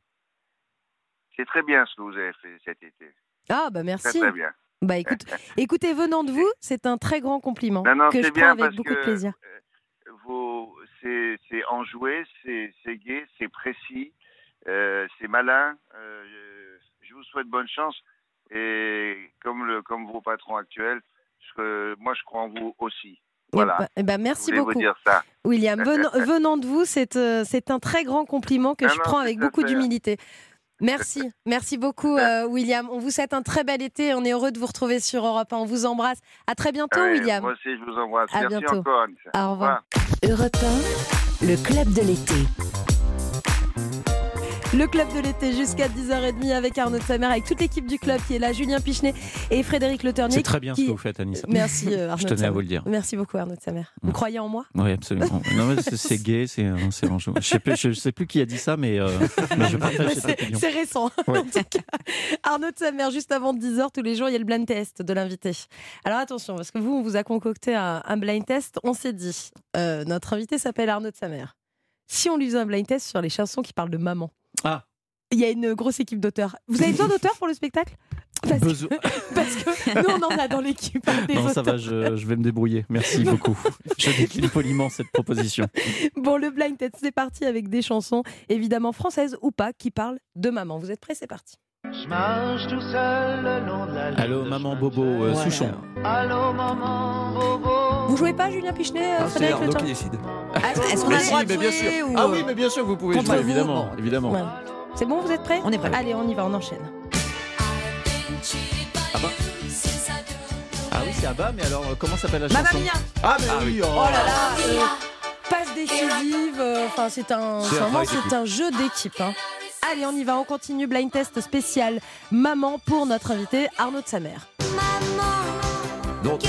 C'est très bien ce que vous avez fait cet été. Ah bah merci. Très très bien. Bah écoute, écoutez, venant de vous, c'est un très grand compliment Non, non, que je c'est prends bien avec beaucoup de plaisir. euh, c'est, enjoué, c'est, gai, c'est précis, euh, c'est malin. Euh, je, je vous souhaite bonne chance. Et comme, le, comme vos patrons actuels, je- moi je crois en vous aussi. Voilà. Bah, bah, merci Je voulais vous beaucoup. dire ça. William, venant, venant de vous, c'est euh, c'est un très grand compliment que Non, je non, prends avec beaucoup d'humilité. Merci, merci beaucoup euh, William. On vous souhaite un très bel été. On est heureux de vous retrouver sur Europe 1. On vous embrasse. À très bientôt Ouais, William. Moi aussi, je vous embrasse. À Merci bientôt. encore. Au revoir. Europe 1, le club de l'été. Le club de l'été jusqu'à 10h30 avec Arnaud de Samer, avec toute l'équipe du club qui est là, Julien Pichenet et Frédéric Le Ternier. C'est très bien qui- ce que vous faites, Anissa. Merci euh, Arnaud Je tenais à vous le dire. Merci beaucoup Arnaud de Samer. Vous croyez en moi Oui, absolument. Non, mais c'est- gay, c'est c'est enjoué. Je sais plus, je sais plus qui a dit ça, mais, euh, mais je partage cette C'est opinion. c'est récent. Ouais. en tout cas. Arnaud de Samer, juste avant 10h, tous les jours, il y a le blind test de l'invité. Alors attention, parce que vous, on vous a concocté un, un blind test. On s'est dit, euh, notre invité s'appelle Arnaud de Samer. Si on lui faisait un blind test sur les chansons qui parlent de maman, Ah. il y a une grosse équipe d'auteurs. Vous avez besoin d'auteurs pour le spectacle? Parce Besoin- que, parce que nous, on en a dans l'équipe. hein, des Non, ça va, je, je vais me débrouiller. Merci beaucoup. Je décline poliment cette proposition. Bon, le blind test, c'est parti avec des chansons, évidemment françaises ou pas, qui parlent de maman. Vous êtes prêts? C'est parti. Je marche tout seul le long de la ligne Allô, maman Bobo euh. Souchon. Allô, maman Bobo. Vous jouez pas, Julien Pichenet, euh, Ah, c'est Frédéric Arnaud Le qui décide. Est-ce qu'on a le droit de jouer sûr. ou- Ah oui, mais bien sûr, vous pouvez Contre jouer, vous évidemment. évidemment. Ouais. C'est bon, vous êtes prêts On est prêts. Allez, on y va, on enchaîne. Ah bah. Ah oui, c'est Abba, mais alors euh, comment s'appelle la Mamma chanson Mia. Ah, mais oui, oh. Oh là là euh, Passe décisive, euh, enfin c'est un, C'est un c'est jeu d'équipe. hein. Allez, on y va, on continue. Blind test spécial maman pour notre invité Arnaud de Samer. Donc,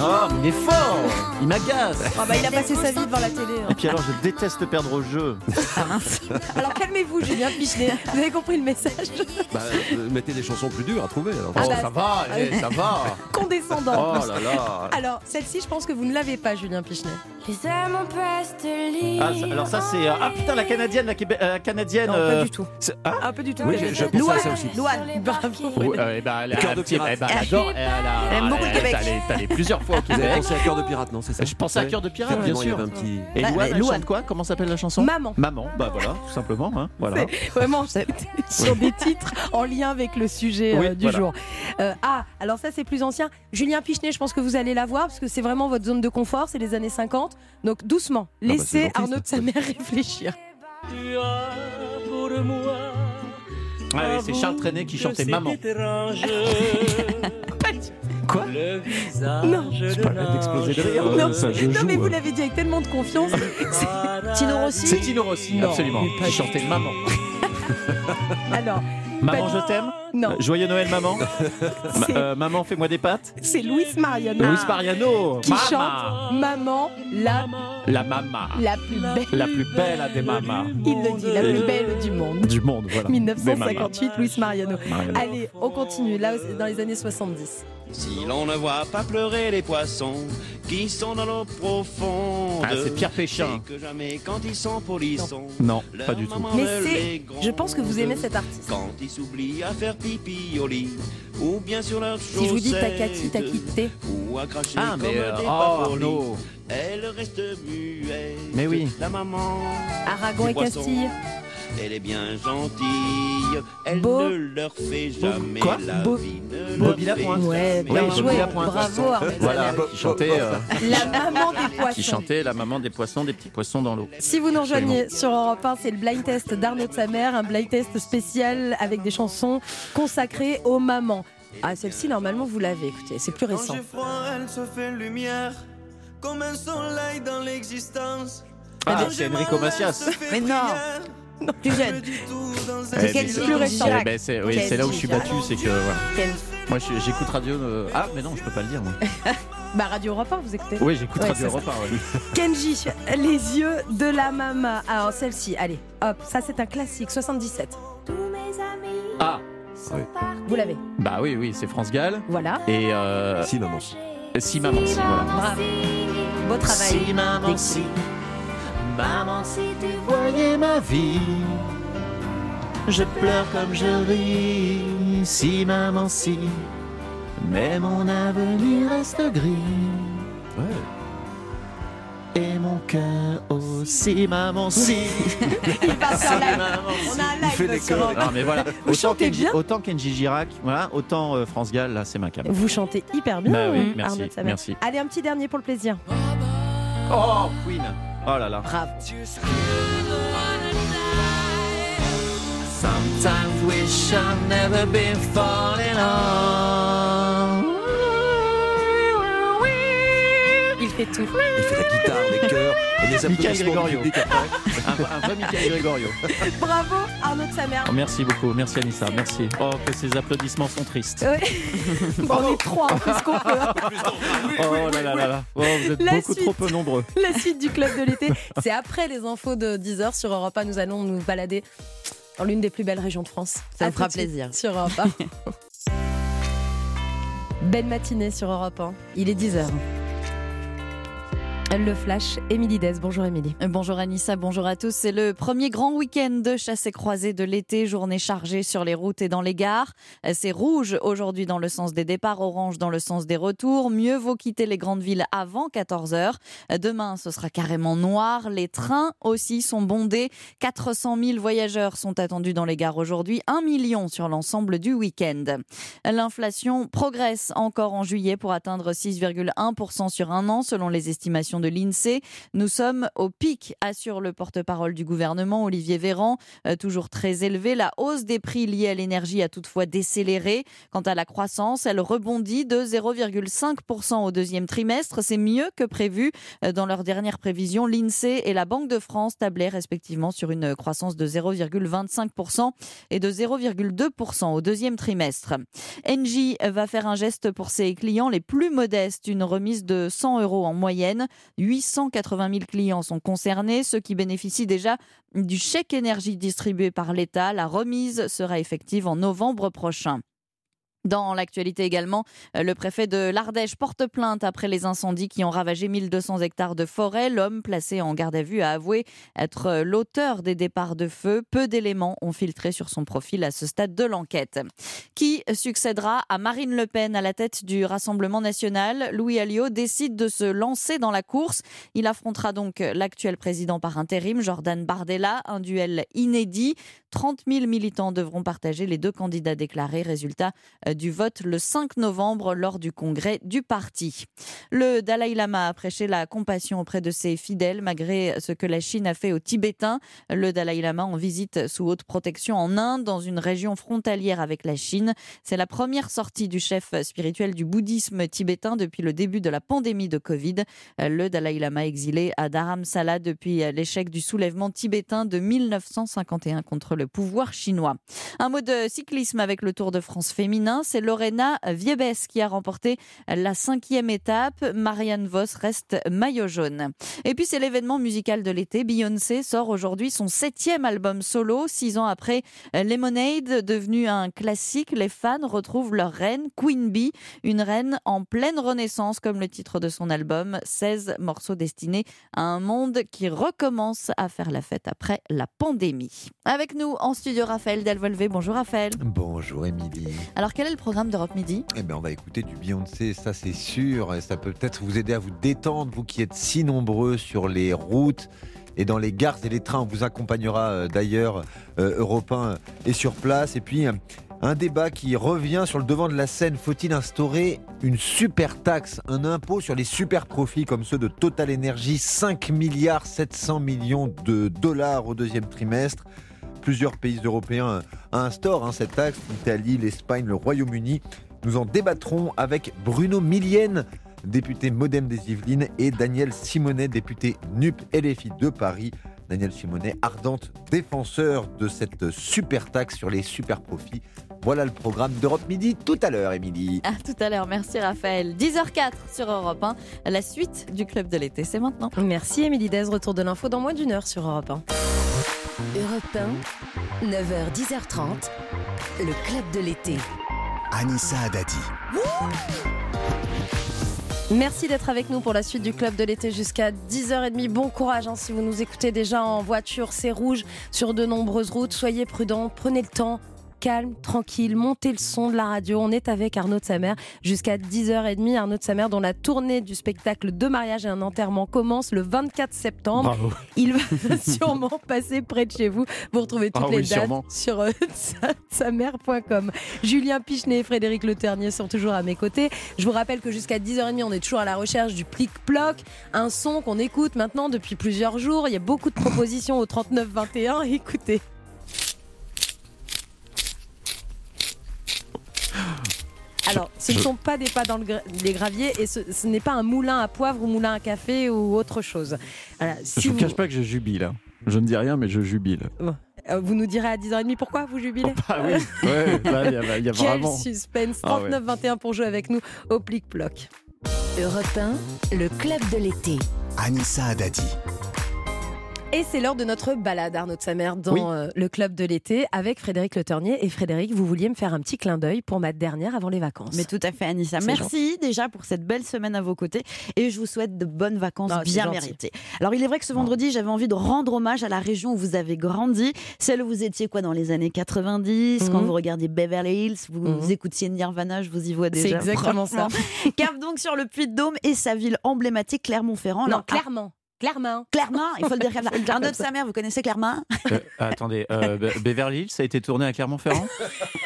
Ah, mais il est fort Il m'agace Ah bah, il a passé sa vie devant la télé. hein. Et puis alors, je déteste perdre au jeu. Alors calmez-vous, Julien Pichenet. Vous avez compris le message bah, euh, mettez des chansons plus dures à trouver. alors. Ah Oh, bah, ça va, eh, ça va Condescendant. Oh là là Alors, celle-ci, je pense que vous ne l'avez pas, Julien Pichenet. Ah, ça- Alors ça, c'est... euh, Ah putain, la Canadienne, la, Québé- euh, Canadienne... Non, pas euh, du tout. c'est- Ah, Un peu du tout. Oui, j'ai- j'ai pensé à ça aussi. Louane, bravo. Oui, euh, eh ben, elle, a Cœur un de petit- pirate. eh ben, elle adore, elle, a- Elle aime beaucoup le Québec. Est allée plusieurs fois au Vous avez Québec. pensé à Cœur de Pirate, non C'est ça Je pensais à Cœur de Pirate, bien Effectivement, il y sûr. avait un petit. Et Bah, Louane, mais elle Louane. chante quoi? Comment s'appelle la chanson? Maman. Maman, bah voilà, tout simplement. Hein, voilà. C'est vraiment c'était sur des titres en lien avec le sujet euh, Oui, du voilà. jour. Euh, ah, alors ça c'est plus ancien. Julien Pichenet, je pense que vous allez la voir parce que c'est vraiment votre zone de confort, c'est les années 50. Donc doucement, bah, c'est laissez gentil, Arnaud de sa mère réfléchir. Tu as pour Ah oui, c'est Charles Trenet qui chantait Maman. Quoi Non. C'est pas peine d'exploser de rire. Non, Ça, je non, mais vous l'avez dit avec tellement de confiance. C'est Tino Rossi C'est Tino Rossi, Non, absolument, qui chantait Maman. Alors, Maman, je t'aime Non. Euh, Joyeux Noël, maman. Ma- euh, maman, fais-moi des pâtes. c'est Luis Mariano Luis Mariano. qui Mama. chante Maman, la, La mama. la plus belle. La plus belle des mamas. Il le dit, la plus belle du monde. Du monde, voilà. Des mamas. 1958, Luis Mariano. Mariano. Allez, on continue, là, c'est dans les années 70. Si l'on ne voit pas pleurer les poissons qui sont dans l'eau profonde. Ah, c'est Pierre Péchin. c'est que jamais quand ils sont polissons. Non, pas du tout. Mais c'est, je pense que vous aimez cet artiste. Quand ils s'oublient à faire pipi au lit, ou bien sur leur Si je vous dis Takati, t'as quitté. ou à cracher Ah, comme mais, euh, des oh. Arnaud. Elle reste muette. Mais oui. La maman. Aragon et poissons. Castille. Elle est bien gentille. Elle Beau. ne leur fait jamais Quoi la Beau- vie ne Bobby leur fait Lapointe. Ouais, bien Bobby joué. Bravo, Armel Voilà, qui chantait, euh, La maman des qui poissons. chantait la maman des poissons, des petits poissons dans l'eau. Si vous nous rejoignez sur Europe 1, c'est le blind test d'Arnaud de sa mère, un blind test spécial avec des chansons consacrées aux mamans. Ah, celle-ci, normalement, vous l'avez, écoutez, c'est plus récent. J'ai froid, elle se fait lumière, comme un soleil dans l'existence. Ah, Quand c'est Enrico elle Macias. se fait Mais non. prière. Plus jeune. Eh, quel c'est- eh ben, c'est oui, Quel c'est là où je suis battu, c'est que voilà. Quel- Moi, j'écoute radio. euh, Ah, mais non, je peux pas le dire. Moi. Bah, Radio Europe 1, vous écoutez Oui, j'écoute Ouais, radio c'est ça. Europe 1, ouais. Kenji, les yeux de la maman. Alors, celle-ci, allez, hop, ça c'est un classique, 77. Ah, Vous l'avez bah oui, oui, c'est France Gall. Voilà. Et euh, Si, maman. si maman, si voilà. Bravo. Beau travail. Si maman, si maman, si tu voyais ma vie, je pleure comme je ris. Si maman, si, mais mon avenir reste gris. Et mon cœur aussi, maman, si. Il va la... maman, On a un Il fait live des Non mais voilà, Vous autant chantez Kenji, bien autant Kenji Girac, voilà, autant euh, France Gall, là c'est ma cam. Vous chantez hyper bien, Bah oui, hein, merci, Arnaud de merci. Allez, un petit dernier pour le plaisir. Oh Queen, oh là là. Bravo. Sometimes wish I'd never been falling on. Fait tout. Il fait la guitare, les chœurs et les applaudissements du Gregorio. public après. Un, un vrai Michael Gregorio. Bravo, Arnaud de sa mère. Oh, merci beaucoup, merci Anissa, merci. Oh que ces applaudissements sont tristes. Ouais. Bon, on est trois, on fait ce qu'on peut. hein. Oh là là là là. Oh, vous êtes La beaucoup suite. trop peu nombreux. La suite du club de l'été, c'est après les infos de 10h sur Europe 1. Nous allons nous balader dans l'une des plus belles régions de France. Ça me fera plaisir. Sur Europe 1. Belle matinée sur Europe 1. Il est 10h. Le flash, Émilie Dez. Bonjour Émilie. Bonjour Anissa, bonjour à tous. C'est le premier grand week-end de chasse et croisée de l'été, journée chargée sur les routes et dans les gares. C'est rouge aujourd'hui dans le sens des départs, orange dans le sens des retours. Mieux vaut quitter les grandes villes avant 14h. Demain, ce sera carrément noir. Les trains aussi sont bondés. 400 000 voyageurs sont attendus dans les gares aujourd'hui, 1 million sur l'ensemble du week-end. L'inflation progresse encore en juillet pour atteindre 6,1% sur un an selon les estimations de l'INSEE. Nous sommes au pic, assure le porte-parole du gouvernement Olivier Véran, Euh, toujours très élevé. La hausse des prix liés à l'énergie a toutefois décéléré. Quant à la croissance, elle rebondit de 0,5% au deuxième trimestre. C'est mieux que prévu. Euh, Dans leurs dernières prévisions, l'INSEE et la Banque de France tablaient respectivement sur une croissance de 0,25% et de 0,2% au deuxième trimestre. Engie va faire un geste pour ses clients les plus modestes, une remise de 100 euros en moyenne. 880 000 clients sont concernés, ceux qui bénéficient déjà du chèque énergie distribué par l'État. La remise sera effective en novembre prochain. Dans l'actualité également, euh, le préfet de l'Ardèche porte plainte après les incendies qui ont ravagé 1200 hectares de forêt. L'homme placé en garde à vue a avoué être euh, l'auteur des départs de feu. Peu d'éléments ont filtré sur son profil à ce stade de l'enquête. Qui succédera à Marine Le Pen à la tête du Rassemblement national? Louis Alliot décide de se lancer dans la course. Il affrontera donc l'actuel président par intérim, Jordan Bardella, un duel inédit. 30 000 militants devront partager les deux candidats déclarés. Résultat, du vote le 5 novembre lors du congrès du parti. Le Dalai Lama a prêché la compassion auprès de ses fidèles malgré ce que la Chine a fait aux Tibétains. Le Dalai Lama en visite sous haute protection en Inde, dans une région frontalière avec la Chine. C'est la première sortie du chef spirituel du bouddhisme tibétain depuis le début de la pandémie de Covid. Le Dalai Lama exilé à Dharamsala depuis l'échec du soulèvement tibétain de 1951 contre le pouvoir chinois. Un mot de cyclisme avec le Tour de France féminin. C'est Lorena Viebes qui a remporté la cinquième étape. Marianne Vos reste maillot jaune. Et puis c'est l'événement musical de l'été. Beyoncé sort aujourd'hui son septième album solo, six ans après Lemonade, devenu un classique. Les fans retrouvent leur reine, Queen Bee, une reine en pleine renaissance, comme le titre de son album. 16 morceaux destinés à un monde qui recommence à faire la fête après la pandémie. Avec nous en studio, Raphaël Delvolvé. Bonjour Raphaël. Bonjour Émilie. Alors quel le programme d'Europe Midi? Eh bien, on va écouter du Beyoncé, ça c'est sûr, et ça peut peut-être vous aider à vous détendre, vous qui êtes si nombreux sur les routes et dans les gares et les trains. On vous accompagnera euh, d'ailleurs, euh, Europe 1 est sur place. Et puis, un débat qui revient sur le devant de la scène. Faut-il instaurer une super taxe, un impôt sur les super profits comme ceux de Total Energy? 5 milliards 700 millions de dollars au deuxième trimestre Plusieurs pays européens instaurent hein, cette taxe, l'Italie, l'Espagne, le Royaume-Uni. Nous en débattrons avec Bruno Millienne, député Modem des Yvelines, et Daniel Simonet, député NUP LFI de Paris. Daniel Simonet, ardente défenseur de cette super taxe sur les super profits. Voilà le programme d'Europe Midi tout à l'heure, Émilie. À tout à l'heure, merci Raphaël. 10h04 sur Europe 1, la suite du Club de l'été, c'est maintenant. Merci Émilie Dez, retour de l'info dans moins d'une heure sur Europe 1. Europe 1, 9h, 10h30, le club de l'été. Anissa Adadi. Merci d'être avec nous pour la suite du club de l'été jusqu'à 10h30. Bon courage hein, si vous nous écoutez déjà en voiture, c'est rouge sur de nombreuses routes. Soyez prudents, prenez le temps. Calme, tranquille, montez le son de la radio. On est avec Arnaud de Samer jusqu'à 10h30. Arnaud de Samer, dont la tournée du spectacle De mariage et un enterrement commence le 24 septembre. Bravo. Il va sûrement passer près de chez vous. Vous retrouvez toutes Ah les oui, dates sûrement. sur euh, sa- samer.com. Julien Pichenet et Frédéric Le Ternier sont toujours à mes côtés. Je vous rappelle que jusqu'à 10h30, on est toujours à la recherche du plic-ploc, un son qu'on écoute maintenant depuis plusieurs jours. Il y a beaucoup de propositions au 39-21. Écoutez. Alors, ce ne sont pas des pas dans le gra- les graviers et ce, ce n'est pas un moulin à poivre ou moulin à café ou autre chose. Si je ne vous- cache pas que je jubile. hein. Je ne dis rien, mais je jubile. Bon. Euh, Vous nous direz à 10h30 pourquoi vous jubilez Ah oui, ouais, là, il y a, y a Quel vraiment. suspense Ah ouais. 39-21 pour jouer avec nous au plic-ploc. Europe 1, le club de l'été. Anissa Adadi. Et c'est l'heure de notre balade, Arnaud de Samer, dans Oui. euh, le club de l'été avec Frédéric Le Ternier. Et Frédéric, vous vouliez me faire un petit clin d'œil pour ma dernière avant les vacances. Mais tout à fait, Anissa. C'est Merci déjà pour cette belle semaine à vos côtés et je vous souhaite de bonnes vacances Ah, c'est bien méritées. Alors, il est vrai que ce vendredi, j'avais envie de rendre hommage à la région où vous avez grandi, celle où vous étiez quoi dans les années 90, quand Mhm. vous regardiez Beverly Hills, vous, Mhm. vous écoutiez Nirvana, je vous y vois C'est déjà. exactement ça. Cap donc sur le Puy-de-Dôme et sa ville emblématique Clermont-Ferrand. Non, Alors, ah, clairement. Clairement. Clermont, il faut le dire comme ça. Comme de ça. sa mère, vous connaissez Clermont? Euh, attendez, euh, Be- Beverly Hills, ça a été tourné à Clermont-Ferrand?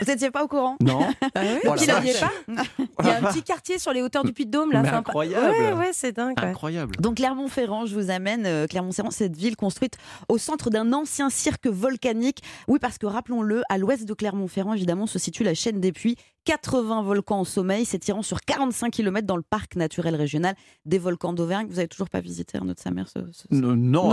Vous n'étiez pas au courant? Non Ah ouais Oh Qui l'aviez pas? Il y a un petit quartier sur les hauteurs du Puy-de-Dôme là. Mais sympa. incroyable. Ouais, ouais, c'est dingue. ouais. Incroyable. Donc Clermont-Ferrand, je vous amène. euh, Clermont-Ferrand, cette ville construite au centre d'un ancien cirque volcanique. Oui, parce que rappelons-le, à l'ouest de Clermont-Ferrand, évidemment, se situe la chaîne des Puys. 80 volcans au sommeil, s'étirant sur 45 km dans le parc naturel régional des volcans d'Auvergne. Vous n'avez toujours pas visité Arnaud de sa mère ce, ce- Non, non,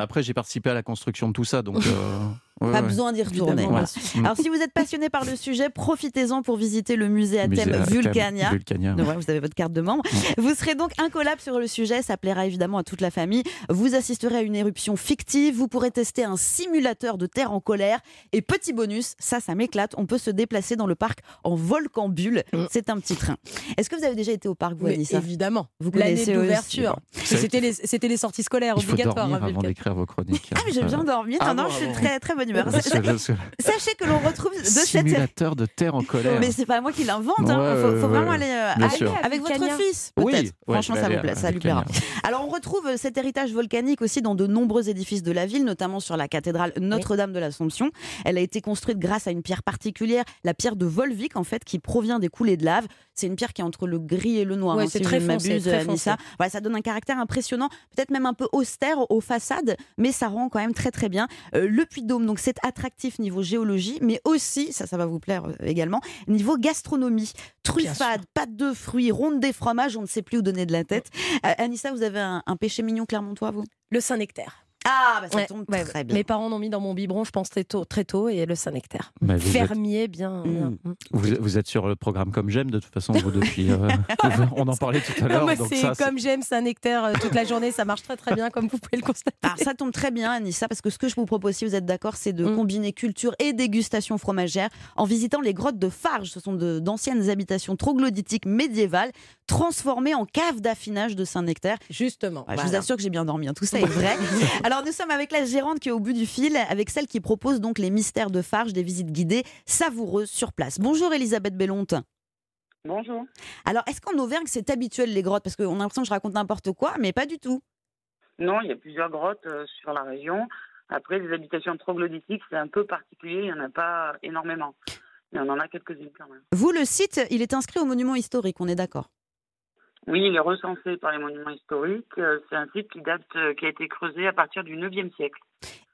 après j'ai participé à la construction de tout ça, donc. euh, ouais, Pas ouais. besoin d'y retourner. Mm. Alors, si vous êtes passionné par le sujet, profitez-en pour visiter le musée à Musée thème à thème Vulcania. Vulcania, ouais. vous avez votre carte de membre. Vous serez donc incollable sur le sujet. Ça plaira évidemment à toute la famille. Vous assisterez à une éruption fictive. Vous pourrez tester un simulateur de terre en colère. Et petit bonus, ça, ça m'éclate. On peut se déplacer dans le parc en volcan bulle. C'est un petit train. Est-ce que vous avez déjà été au parc, vous, Mais Anissa? évidemment. Vous L'année connaissez de aussi. l'ouverture. C'était les, c'était les sorties scolaires Il faut obligatoires. dormir hein, avant Vulcain. d'écrire vos chroniques. Ah, mais j'ai bien dormi. Non, Ah non, bon, je suis ah bon. très, très bonne humeur. Sachez que l'on retrouve de cette Simulateur de terre en colère. mais c'est pas moi qui l'invente. Il Ouais, faut, faut ouais, vraiment aller euh, avec- votre fils, Oui, peut-être. ouais, Franchement, ça vous plaît, ça lui plaira. Alors, on retrouve euh, cet héritage volcanique aussi dans de nombreux édifices de la ville, notamment sur la cathédrale Notre-Dame de l'Assomption. Elle a été construite grâce à une pierre particulière, la pierre de Volvic, en fait, qui provient des coulées de lave. C'est une pierre qui est entre le gris et le noir, Ouais, hein, c'est si très foncé, m'abuse, très foncé. Voilà, ça donne un caractère impressionnant, peut-être même un peu austère aux façades, mais ça rend quand même très très bien. Euh, le Puy-de-Dôme, donc c'est attractif niveau géologie, mais aussi, ça, ça va vous plaire euh, également, niveau gastronomie. Truffade, pâte de fruits, ronde des fromages, on ne sait plus où donner de la tête. Euh, Anissa, vous avez un, un péché mignon clermontois, vous? Le Saint-Nectaire. Ah, bah ça Ouais, tombe ouais, très bien. Mes parents l'ont mis dans mon biberon, je pense, très tôt, très tôt et le Saint-Nectaire. Bah, êtes- Fermier, bien. bien. Mm. Vous, vous êtes sur le programme comme j'aime de toute façon vous depuis. euh, on en parlait tout à l'heure. c'est comme j'aime Saint-Nectaire euh, toute la journée, ça marche très très bien, comme vous pouvez le constater. Alors ça tombe très bien Anissa parce que ce que je vous propose si vous êtes d'accord c'est de Mm. combiner culture et dégustation fromagère en visitant les grottes de Farge. Ce sont de- d'anciennes habitations troglodytiques médiévales transformées en cave d'affinage de Saint-Nectaire. Justement. Ouais, Je vous assure que j'ai bien dormi, hein, tout ça est vrai. Alors nous sommes avec la gérante qui est au bout du fil, avec celle qui propose donc les mystères de Farge, des visites guidées savoureuses sur place. Bonjour Elisabeth Bellonte. Bonjour. Alors est-ce qu'en Auvergne c'est habituel les grottes? Parce qu'on a l'impression que je raconte n'importe quoi, mais pas du tout. Non, il y a plusieurs grottes euh, sur la région. Après, les habitations troglodytiques, c'est un peu particulier, il n'y en a pas énormément. Mais on en a quelques-unes quand même. Vous, le site, il est inscrit au monument historique, on est d'accord? Oui, il est recensé par les monuments historiques. Euh, C'est un site qui date, euh, qui a été creusé à partir du 9e siècle.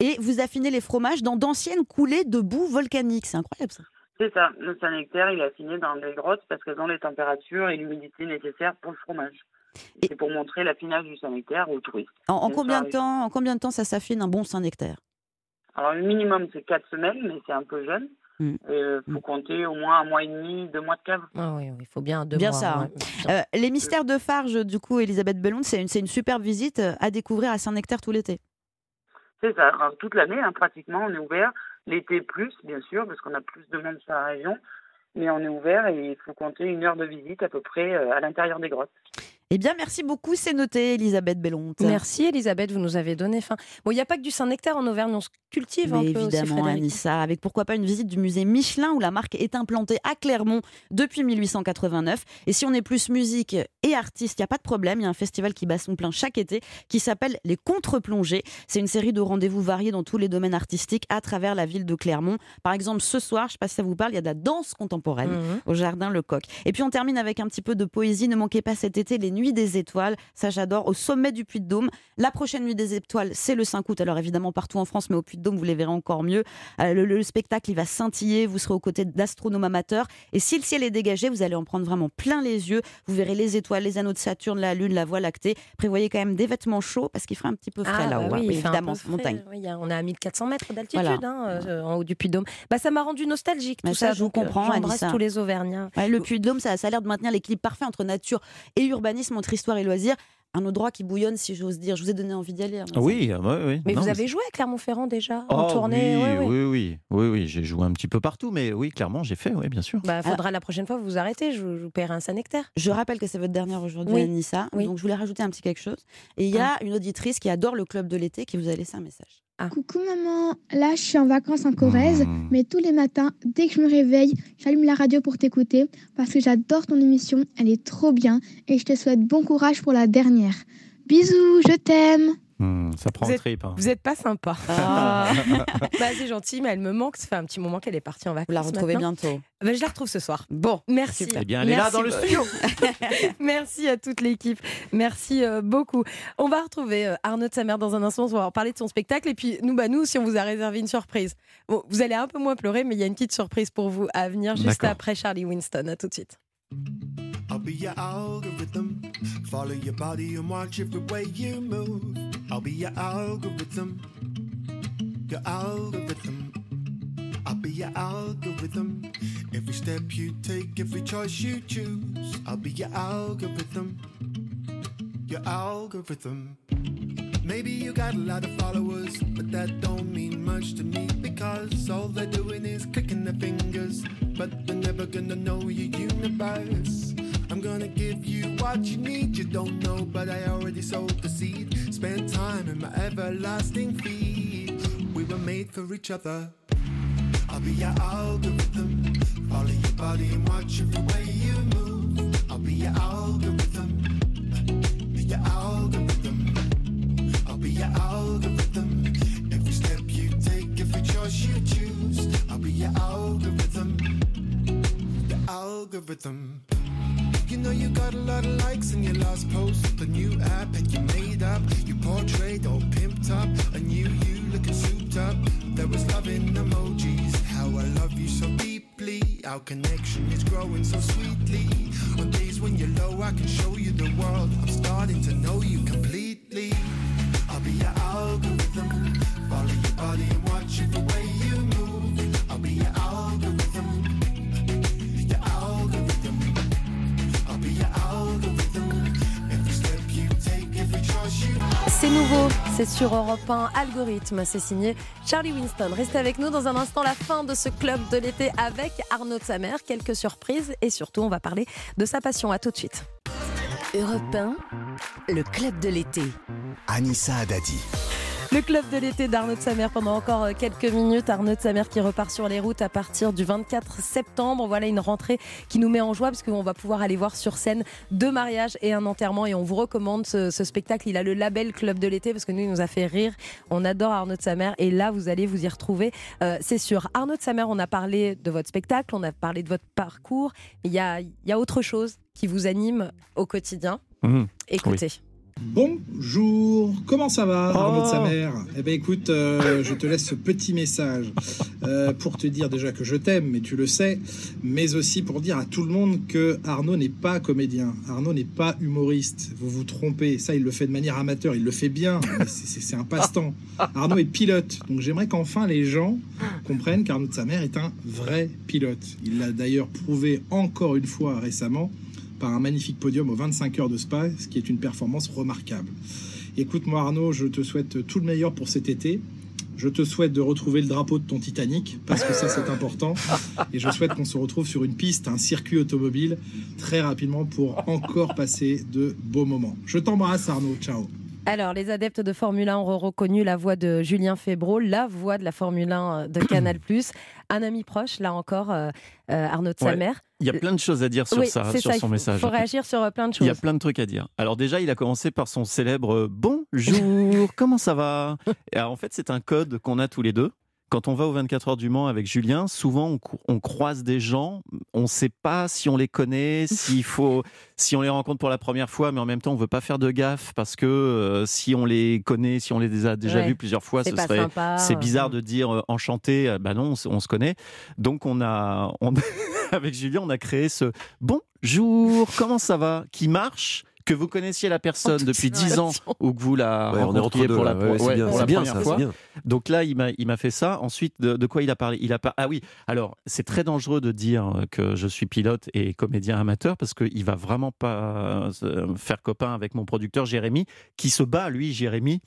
Et vous affinez les fromages dans d'anciennes coulées de boue volcanique. C'est incroyable ça. C'est ça. Le Saint-Nectaire, il est affiné dans des grottes parce qu'elles ont les températures et l'humidité nécessaires pour le fromage. Et C'est pour montrer l'affinage du Saint-Nectaire aux touristes. En, en Bien combien de temps, en combien de temps ça s'affine un bon Saint-Nectaire? Alors, le minimum, c'est 4 semaines, mais c'est un peu jeune. Mm. Il faut compter au moins un mois et demi, deux mois de cave. Ah oui, oui, il faut bien deux Bien mois, ça. ouais. hein. Euh, les mystères de Farge, du coup, Elisabeth Bellon, c'est une, c'est une superbe visite euh, à découvrir à Saint-Nectaire tout l'été. C'est ça. Alors, toute l'année, hein, pratiquement, on est ouvert. L'été plus, bien sûr, parce qu'on a plus de monde sur la région. Mais on est ouvert et il faut compter une heure de visite à peu près euh, à l'intérieur des grottes. Eh bien, merci beaucoup, c'est noté, Elisabeth Bellon. Merci Elisabeth, vous nous avez donné faim. Bon, il n'y a pas que du Saint-Nectaire en Auvergne, on se cultive un peu aussi, évidemment, Frédéric. Anissa, avec pourquoi pas une visite du musée Michelin où la marque est implantée à Clermont depuis 1889. Et si on est plus musique et artiste, il n'y a pas de problème. Il y a un festival qui bat son plein chaque été qui s'appelle Les Contre-Plongées. C'est une série de rendez-vous variés dans tous les domaines artistiques à travers la ville de Clermont. Par exemple, ce soir, je ne sais pas si ça vous parle, il y a de la danse contemporaine Mhm. au jardin Lecoq. Et puis on termine avec un petit peu de poésie. Ne manquez pas cet été les Nuits des Étoiles. Ça, j'adore. Au sommet du Puy-de-Dôme. La prochaine Nuit des Étoiles, c'est le 5 août. Alors évidemment, partout en France, mais au Puy-de-Dôme, vous les verrez encore mieux. Euh, le, le spectacle, il va scintiller. Vous serez aux côtés d'astronomes amateurs. Et si le ciel est dégagé, vous allez en prendre vraiment plein les yeux. Vous verrez les étoiles, les anneaux de Saturne, la Lune, la Voie lactée. Prévoyez quand même des vêtements chauds parce qu'il fera un petit peu frais Ah, là-haut. bah hein. oui, évidemment, montagne. Oui, on est à 1400 mètres d'altitude Voilà. hein, euh, en haut du Puy-de-Dôme. Bah, ça m'a rendu nostalgique tout Mais ça, je vous euh, comprends, J'embrasse tous les Auvergnats. Ouais, le Puy-de-Dôme, ça, ça a l'air de maintenir l'équilibre parfait entre nature et urbanisme, entre histoire et loisirs. Un endroit qui bouillonne, si j'ose dire. Je vous ai donné envie d'y aller. hein, Oui, ah, ouais, oui. Mais Non, vous avez joué à Clermont-Ferrand déjà en Oh, tournée oui, ouais, ouais. oui, oui, oui, oui, j'ai joué un petit peu partout, mais oui, clairement, j'ai fait, oui, bien sûr. Bah, faudra la prochaine fois vous vous arrêter, je, vous- paierai un Saint-Nectaire. Je rappelle que c'est votre dernière aujourd'hui, Oui. Anissa. Oui. Donc je voulais rajouter un petit quelque chose. Et il y a une auditrice qui adore le club de l'été qui vous a laissé un message. Coucou maman, là je suis en vacances en Corrèze, Hmm. mais tous les matins, dès que je me réveille, j'allume la radio pour t'écouter parce que j'adore ton émission, elle est trop bien et je te souhaite bon courage pour la dernière. Bisous, je t'aime. Hmm, ça prend Vous êtes- trip. hein. Vous n'êtes pas sympa. Ah. bah, c'est gentil, mais elle me manque. Ça fait un petit moment qu'elle est partie en vacances. Vous la retrouvez maintenant. bientôt. Bah, je la retrouve ce soir. Bon, merci. super. Eh bien, elle est là dans le studio. Merci à toute l'équipe. Merci euh, beaucoup. On va retrouver euh, Arnaud de sa mère dans un instant. On va parler de son spectacle. Et puis, nous, bah, nous aussi, on vous a réservé une surprise. Bon, vous allez un peu moins pleurer, mais il y a une petite surprise pour vous à venir juste après Charlie Winston. À tout de suite. I'll be your algorithm. Follow your body and watch every way you move. I'll be your algorithm. Your algorithm. I'll be your algorithm. Every step you take, every choice you choose. I'll be your algorithm. Your algorithm. Maybe you got a lot of followers, but that don't mean much to me because all they're doing is clicking their fingers, but they're never gonna know your universe. I'm gonna give you what you need, you don't know, but I already sowed the seed. Spend time in my everlasting feed. We were made for each other. I'll be your algorithm. Follow your body and watch every way you move. I'll be your algorithm. Be your algorithm. I'll be your algorithm. Every step you take, every choice you choose. I'll be your algorithm. Your algorithm. You know you got a lot of likes in your last post. The new app that you made up. You portrayed all pimped up. A new you looking souped up. There was love in emojis. How I love you so deeply. Our connection is growing so sweetly. On days when you're low, I can show you the world. I'm starting to know you completely. I'll be your C'est nouveau, c'est sur Europe 1, Algorithme, c'est signé Charlie Winston. Restez avec nous dans un instant, la fin de ce club de l'été avec Arnaud de sa mère, quelques surprises et surtout on va parler de sa passion. À tout de suite. Europe 1, le club de l'été. Anissa Haddadi. Le club de l'été d'Arnaud de Samer pendant encore euh, quelques minutes. Arnaud de Samer qui repart sur les routes à partir du 24 septembre. Voilà une rentrée qui nous met en joie parce qu'on va pouvoir aller voir sur scène deux mariages et un enterrement. Et on vous recommande ce, ce spectacle. Il a le label club de l'été parce que nous, il nous a fait rire. On adore Arnaud de Samer et là, vous allez vous y retrouver. Euh, C'est sûr. Arnaud de Samer, on a parlé de votre spectacle, on a parlé de votre parcours. Il y a, il y a autre chose qui vous anime au quotidien. Mmh. Écoutez. Bonjour, comment ça va, Arnaud de sa Oh. mère Eh ben écoute, euh, je te laisse ce petit message euh, pour te dire déjà que je t'aime, mais tu le sais, mais aussi pour dire à tout le monde que Arnaud n'est pas comédien, Arnaud n'est pas humoriste. Vous vous trompez, ça il le fait de manière amateur, il le fait bien, c'est un passe-temps. Arnaud est pilote, donc j'aimerais qu'enfin les gens comprennent qu'Arnaud de sa mère est un vrai pilote. Il l'a d'ailleurs prouvé encore une fois récemment par un magnifique podium aux 25 heures de Spa, ce qui est une performance remarquable. Écoute-moi Arnaud, je te souhaite tout le meilleur pour cet été. Je te souhaite de retrouver le drapeau de ton Titanic, parce que ça c'est important. Et je souhaite qu'on se retrouve sur une piste, un circuit automobile, très rapidement pour encore passer de beaux moments. Je t'embrasse Arnaud, ciao. Alors, les adeptes de Formule 1 auront reconnu la voix de Julien Febro, la voix de la Formule 1 de Canal+. Un ami proche, là encore, euh, euh, Arnaud de sa mère. Il y a plein de choses à dire sur Oui, ça, sur ça, il son faut- message. faut réagir sur, euh, plein de Il y a choses. plein de trucs à dire. Alors déjà, il a commencé par son célèbre euh, bonjour, comment ça va? Et alors, En fait, c'est un code qu'on a tous les deux. Quand on va aux 24 heures du Mans avec Julien, souvent on, croise des gens, on ne sait pas si on les connaît, s'il faut, si on les rencontre pour la première fois, mais en même temps on veut pas faire de gaffe parce que euh, si on les connaît, si on les a déjà Ouais, vus plusieurs fois, c'est ce serait, c'est bizarre de dire euh, enchanté. euh, Bah non, on, se- on se connaît. Donc on a, on, avec Julien, on a créé ce bonjour, comment ça va, qui marche. Que vous connaissiez la personne depuis 10 ans ou que vous la Ouais, rencontriez pour la, là. Ouais, c'est ouais, bien, pour c'est la bien, première ça, fois. Donc là, il m'a, fait ça. Ensuite, de, de quoi il a parlé? Il a par- Ah oui, alors c'est très dangereux de dire que je suis pilote et comédien amateur parce qu'il va vraiment pas euh, faire copain avec mon producteur Jérémy, qui se bat, lui, Jérémy.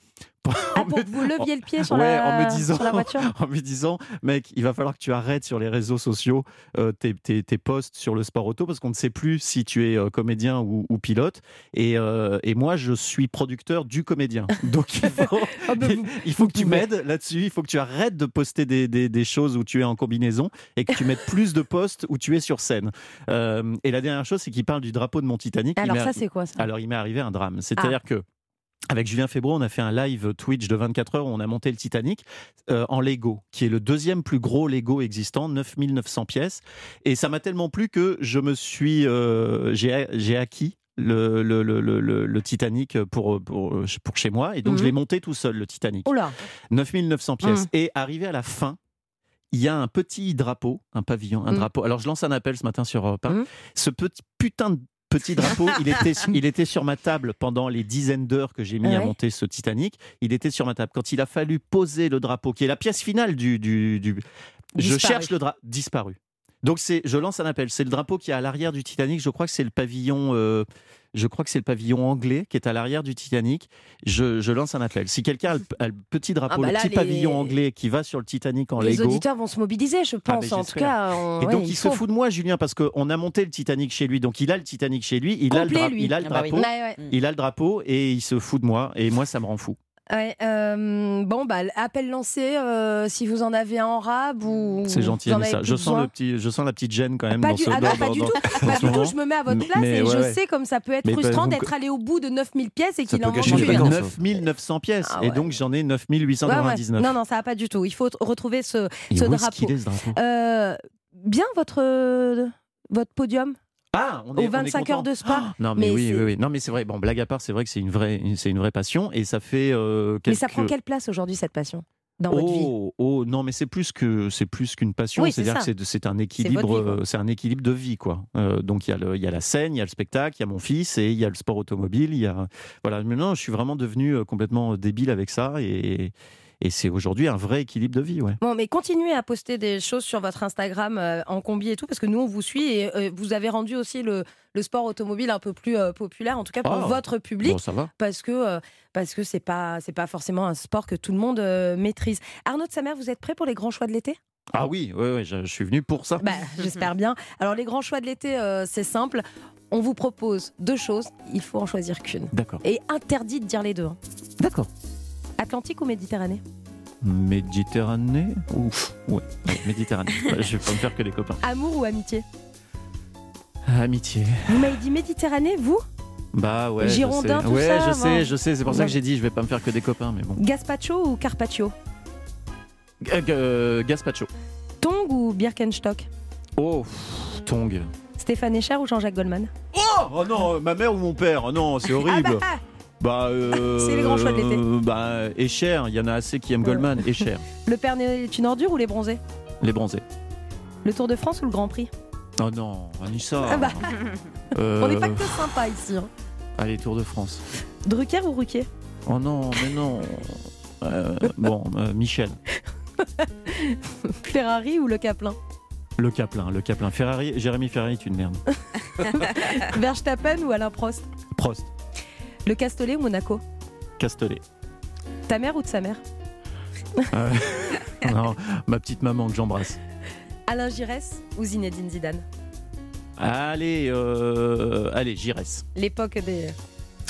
Ah, pour que vous leviez le pied sur, Ouais, la, en me disant, sur la voiture en me disant, mec, il va falloir que tu arrêtes sur les réseaux sociaux euh, tes, tes- tes posts sur le sport auto parce qu'on ne sait plus si tu es euh, comédien ou, ou pilote. Et, euh, et moi, je suis producteur du comédien. Donc il faut, Ah, il, il faut que tu m'aides là-dessus. Il faut que tu arrêtes de poster des, des- des choses où tu es en combinaison et que tu mettes plus de posts où tu es sur scène. Et la dernière chose, c'est qu'il parle du drapeau de mon Titanic. Alors ça, c'est quoi ça? Alors, il m'est arrivé un drame. C'est-à-dire Ah. que. Avec Julien Febro, on a fait un live Twitch de 24 heures où on a monté le Titanic euh, en Lego, qui est le deuxième plus gros Lego existant, 9900 pièces. Et ça m'a tellement plu que je me suis, euh, j'ai acquis le, le, le, le, Titanic pour, pour, pour chez moi. Et donc, je Mhm. l'ai monté tout seul, le Titanic. Oula 9900 pièces. Mhm. Et arrivé à la fin, il y a un petit drapeau, un pavillon, un Mhm. drapeau. Alors je lance un appel ce matin sur Europe 1. Ce petit putain de petit drapeau, il était, il était sur ma table pendant les dizaines d'heures que j'ai mis à monter ce Titanic. Il était sur ma table. Quand il a fallu poser le drapeau, qui est la pièce finale du... du, du- Je Disparu. cherche le drapeau. Disparu. Donc c'est, je lance un appel. C'est le drapeau qui est à l'arrière du Titanic. Je crois que c'est le pavillon. euh, je crois que c'est le pavillon anglais qui est à l'arrière du Titanic. Je, je lance un appel. Si quelqu'un a le, a le petit drapeau, Ah bah le petit les- pavillon anglais qui va sur le Titanic en Les Lego. auditeurs vont se mobiliser, je Ah, pense. en tout cas, on- Et ouais, donc il, se fout de moi, Julien, parce qu'on a monté le Titanic chez lui. Donc il a le Titanic chez lui, il, a le, Complet, dra- lui. il a le Ah bah oui. drapeau, il a le drapeau et il se fout de moi. Et moi, ça me rend fou. Ouais, euh, bon, bah, appel lancé, euh, si vous en avez un en rab ou. C'est gentil, avez Je sens, besoin. le petit, je sens la petite gêne quand même Pas dans du, ce ah non, dans- pas dans- du dans- tout. Pas du je me mets à votre place mais et ouais, je ouais. sais comme ça peut être Mais frustrant vous- d'être allé au bout de 9000 pièces et qu'il en manque une. vacances. 9900 pièces. Ah Et donc j'en ai Ouais, ouais. 9899. Non, non, ça va pas du tout. Il faut retrouver ce, ce drapeau. qu'il est, ce drapeau? Euh, bien votre, votre podium? Ah, on aux est, on est 25 heures de spa. Non mais, oui, c'est- oui, oui. Non mais c'est vrai. Bon, blague à part, c'est vrai que c'est une vraie, c'est une vraie passion et ça fait. euh, Mais ça prend quelle place aujourd'hui cette passion dans votre vie? Oh, oh, non, mais c'est plus que c'est plus qu'une passion. Oui, C'est-à-dire que c'est un équilibre, euh, c'est un équilibre de vie, quoi. Euh, donc il y y a la scène, il y a le spectacle, il y a mon fils et il y a le sport automobile. Il y a voilà. Maintenant, je suis vraiment devenu complètement débile avec ça et et c'est aujourd'hui un vrai équilibre de vie, ouais. Bon, mais continuez à poster des choses sur votre Instagram euh, en combi et tout, parce que nous, on vous suit et euh, vous avez rendu aussi le, le sport automobile un peu plus euh, populaire, en tout cas pour Ah, votre public. bon, ça va. Parce que euh, parce que c'est pas c'est pas forcément un sport que tout le monde euh, maîtrise. Arnaud de Samer, vous êtes prêt pour les grands choix de l'été? Ah oui, ouais, ouais, je, je suis venu pour ça. bah, J'espère bien. Alors les grands choix de l'été, euh, c'est simple. On vous propose deux choses, il faut en choisir qu'une. D'accord. Et interdit de dire les deux. hein. D'accord. Atlantique ou Méditerranée? Méditerranée Ouf, ouais, ouais, Méditerranée. je vais pas me faire que des copains. Amour ou amitié? Amitié. Vous m'avez dit Méditerranée, vous? Bah ouais. je sais. tout ouais, ça, je sais, je sais. C'est pour ça que j'ai dit, je vais pas me faire que des copains, mais bon. Gaspacho ou Carpaccio? Euh, euh, Gaspacho. Tong ou Birkenstock? Oh, pff, Tong. Stéphane Echer ou Jean-Jacques Goldman? Oh, oh non, ma mère ou mon père? Oh Non, c'est horrible. Ah bah, Bah, euh, C'est les grands choix de l'été. Bah, et cher, il y en a assez qui aiment Goldman, et cher. Le Père Noël est une ordure ou les bronzés? Les bronzés. Le Tour de France ou le Grand Prix? Oh non, Anissa. Ah bah, Euh, On n'est pas que sympa ici. hein. Allez, Tour de France. Drucker ou Ruquier? Oh non, mais non. Euh, bon, euh, Michel. Ferrari ou le Caplin? Le Caplin, le Caplin. Ferrari, Jérémy Ferrari est une merde. Verstappen ou Alain Prost? Prost, Le Castellet ou Monaco Castellet. Ta mère ou de sa mère Euh, non, ma petite maman que j'embrasse. Alain Giresse ou Zinedine Zidane Allez, euh, allez, Giresse. L'époque des,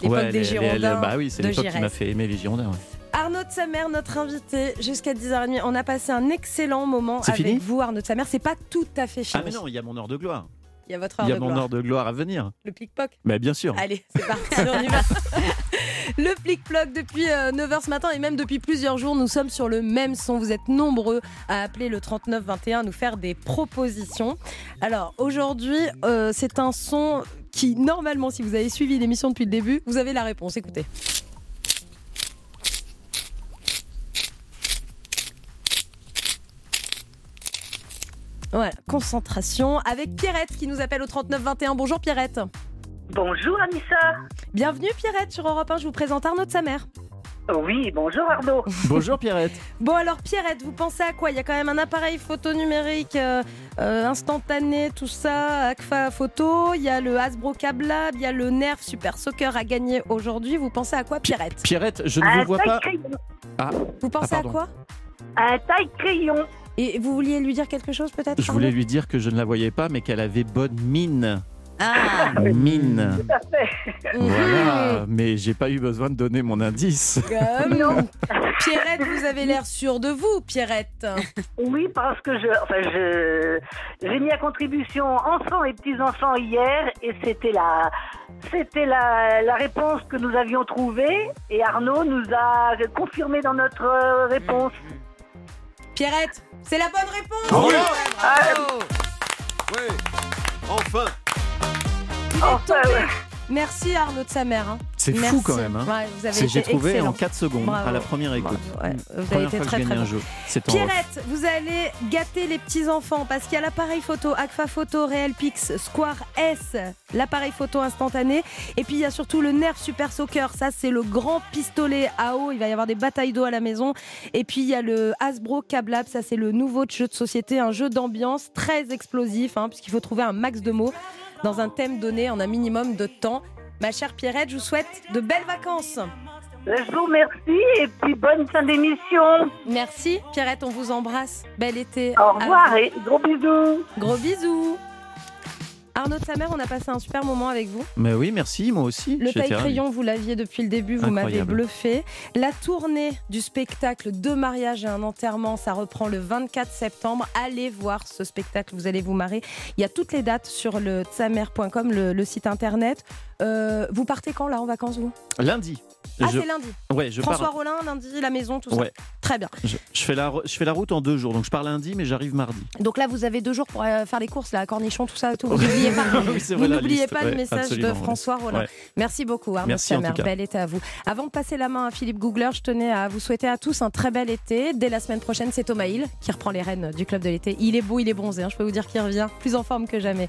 l'époque Ouais, des les- Girondins. les- bah oui, c'est l'époque qui m'a fait aimer les Girondins. ouais. Arnaud de Samer, notre invité, jusqu'à 10h30. On a passé un excellent moment avec vous, Arnaud de Samer. C'est pas tout à fait fini. Ah mais non, il y a mon heure de gloire. Il y a votre Il heure y a de mon gloire. heure de gloire à venir. Le plic-ploc Mais bien sûr. Allez, c'est parti, on y va. Le plic-ploc depuis 9h ce matin et même depuis plusieurs jours, nous sommes sur le même son. Vous êtes nombreux à appeler le 3921 à nous faire des propositions. Alors aujourd'hui, euh, c'est un son qui, normalement, si vous avez suivi l'émission depuis le début, vous avez la réponse. Écoutez. Voilà, concentration avec Pierrette qui nous appelle au 3921. Bonjour Pierrette. Bonjour Anissa. Bienvenue Pierrette sur Europe 1, je vous présente Arnaud de sa mère. Oui, bonjour Arnaud. Bonjour Pierrette. Bon alors Pierrette, vous pensez à quoi? Il y a quand même un appareil photo numérique euh, euh, instantané, tout ça, Agfa Photo, il y a le Hasbro Cab Lab, il y a le Nerf Super Soccer à gagner aujourd'hui. Vous pensez à quoi Pierrette? Pierrette, je ne vous vois taille pas. crayon. Ah, Vous pensez ah, à quoi? Un taille crayon. Et vous vouliez lui dire quelque chose peut-être Je voulais lui dire que je ne la voyais pas, mais qu'elle avait bonne mine. Ah, Mine. Tout à fait. Voilà, mais j'ai pas eu besoin de donner mon indice. Comme non. Pierrette, vous avez l'air sûre de vous, Pierrette. Oui, parce que je, enfin, je, j'ai mis à contribution enfants et petits-enfants hier et c'était la, c'était la, la réponse que nous avions trouvée et Arnaud nous a confirmé dans notre euh, réponse. Pierrette, c'est la bonne réponse. Bravo. Bravo. Ouais, enfin Il est Enfin, tombé. Merci Arnaud de sa mère. hein. C'est fou quand même. hein. Ouais, avez J'ai été trouvé excellent. en 4 secondes Bravo. à la première écoute. Ouais. Vous avez Première été fois que très très un jeu. Pierrette, vous allez gâter les petits enfants parce qu'il y a l'appareil photo Agfa Photo Real Pix Square S, l'appareil photo instantané, et puis il y a surtout le Nerf Super Soccer. Ça c'est le grand pistolet à eau. Il va y avoir des batailles d'eau à la maison. Et puis il y a le Hasbro Cab Lab. Ça c'est le nouveau jeu de société, un jeu d'ambiance très explosif, hein, puisqu'il faut trouver un max de mots dans un thème donné en un minimum de temps. Ma chère Pierrette, je vous souhaite de belles vacances. Je vous remercie et puis bonne fin d'émission. Merci Pierrette, on vous embrasse. Bel été. Au revoir et gros bisous. Gros bisous. Arnaud de Samer, on a passé un super moment avec vous. Mais oui, merci, moi aussi. Le J'étais taille ravi. crayon, vous l'aviez depuis le début, vous m'avez bluffé. La tournée du spectacle Deux mariages et un enterrement, ça reprend le 24 septembre. Allez voir ce spectacle, vous allez vous marrer. Il y a toutes les dates sur le tsamer.com, le, le site internet. Euh, vous partez quand là en vacances vous? Lundi. Ah, Je- c'est lundi. Ouais, je François pars. Rollin, lundi, la maison, tout ça. Ouais. Très bien. Je, je fais la, je fais la route en deux jours, donc je pars lundi, mais j'arrive mardi. Donc là, vous avez deux jours pour euh, faire les courses, là, à cornichon, tout ça, tout. Vous n'oubliez pas, Oui, vous n'oubliez pas le Ouais, message de. François Rollin. Ouais. Merci beaucoup, Arnaud Merci, en Samer. Bel été à vous. Avant de passer la main à Philippe Googler, je tenais à vous souhaiter à tous un très bel été. Dès la semaine prochaine, c'est Thomas Hill qui reprend les rênes du club de l'été. Il est beau, il est bronzé. hein. Je peux vous dire qu'il revient plus en forme que jamais.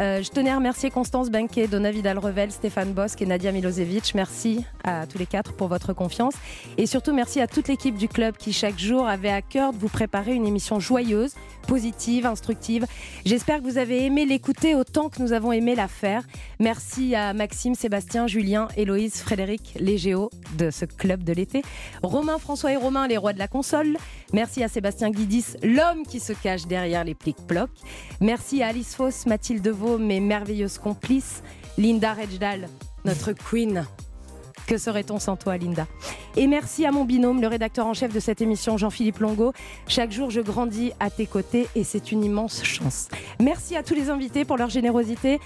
Euh, je tenais à remercier Constance Benquet, Donna Vidal-Revel, Stéphane Bosque et Nadia Milosevic. Merci à tous les quatre pour votre confiance. Et surtout, merci à toute l'équipe du club qui, chaque jour, avait à cœur de vous préparer une émission joyeuse, positive, instructive. J'espère que vous avez aimé l'écouter autant que nous avons aimé la faire. Merci à Maxime, Sébastien, Julien, Héloïse, Frédéric, les Géos de ce club de l'été. Romain, François et Romain, les rois de la console. Merci à Sébastien Guidis, l'homme qui se cache derrière les plics-plocs. Merci à Alice Foss, Mathilde Deveau, mes merveilleuses complices. Linda Rejdal, notre queen. Que serait-on sans toi, Linda? Et merci à mon binôme, le rédacteur en chef de cette émission, Jean-Philippe Longo. Chaque jour, je grandis à tes côtés et c'est une immense chance. Merci à tous les invités pour leur générosité.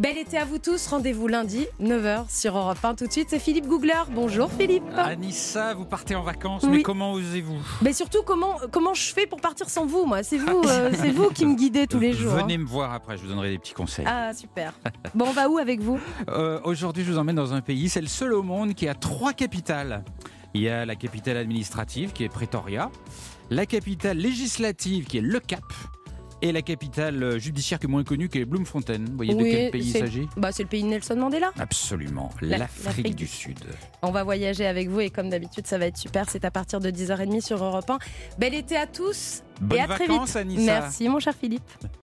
Bel été à vous tous. Rendez-vous lundi, 9h sur Europe 1. Tout de suite, c'est Philippe Googler. Bonjour Philippe. Anissa, vous partez en vacances, Oui. mais comment osez-vous? Mais surtout, comment, comment je fais pour partir sans vous, moi? C'est vous, euh, c'est vous qui me guidez tous les jours. hein. Venez me voir après, je vous donnerai des petits conseils. Ah, super. Bon, on va où avec vous? Euh, Aujourd'hui, je vous emmène dans un pays, c'est le seul au monde qui a trois capitales. Il y a la capitale administrative qui est Pretoria, la capitale législative qui est Le Cap, et la capitale euh, judiciaire qui est moins connue qui est Bloemfontein. Vous voyez de quel pays il s'agit? bah, C'est le pays de Nelson Mandela. Absolument, La- l'Afrique du Sud. On va voyager avec vous et comme d'habitude, ça va être super. C'est à partir de 10h30 sur Europe 1. Bel été à tous Bonnes et à très vite. Anissa. Merci, mon cher Philippe.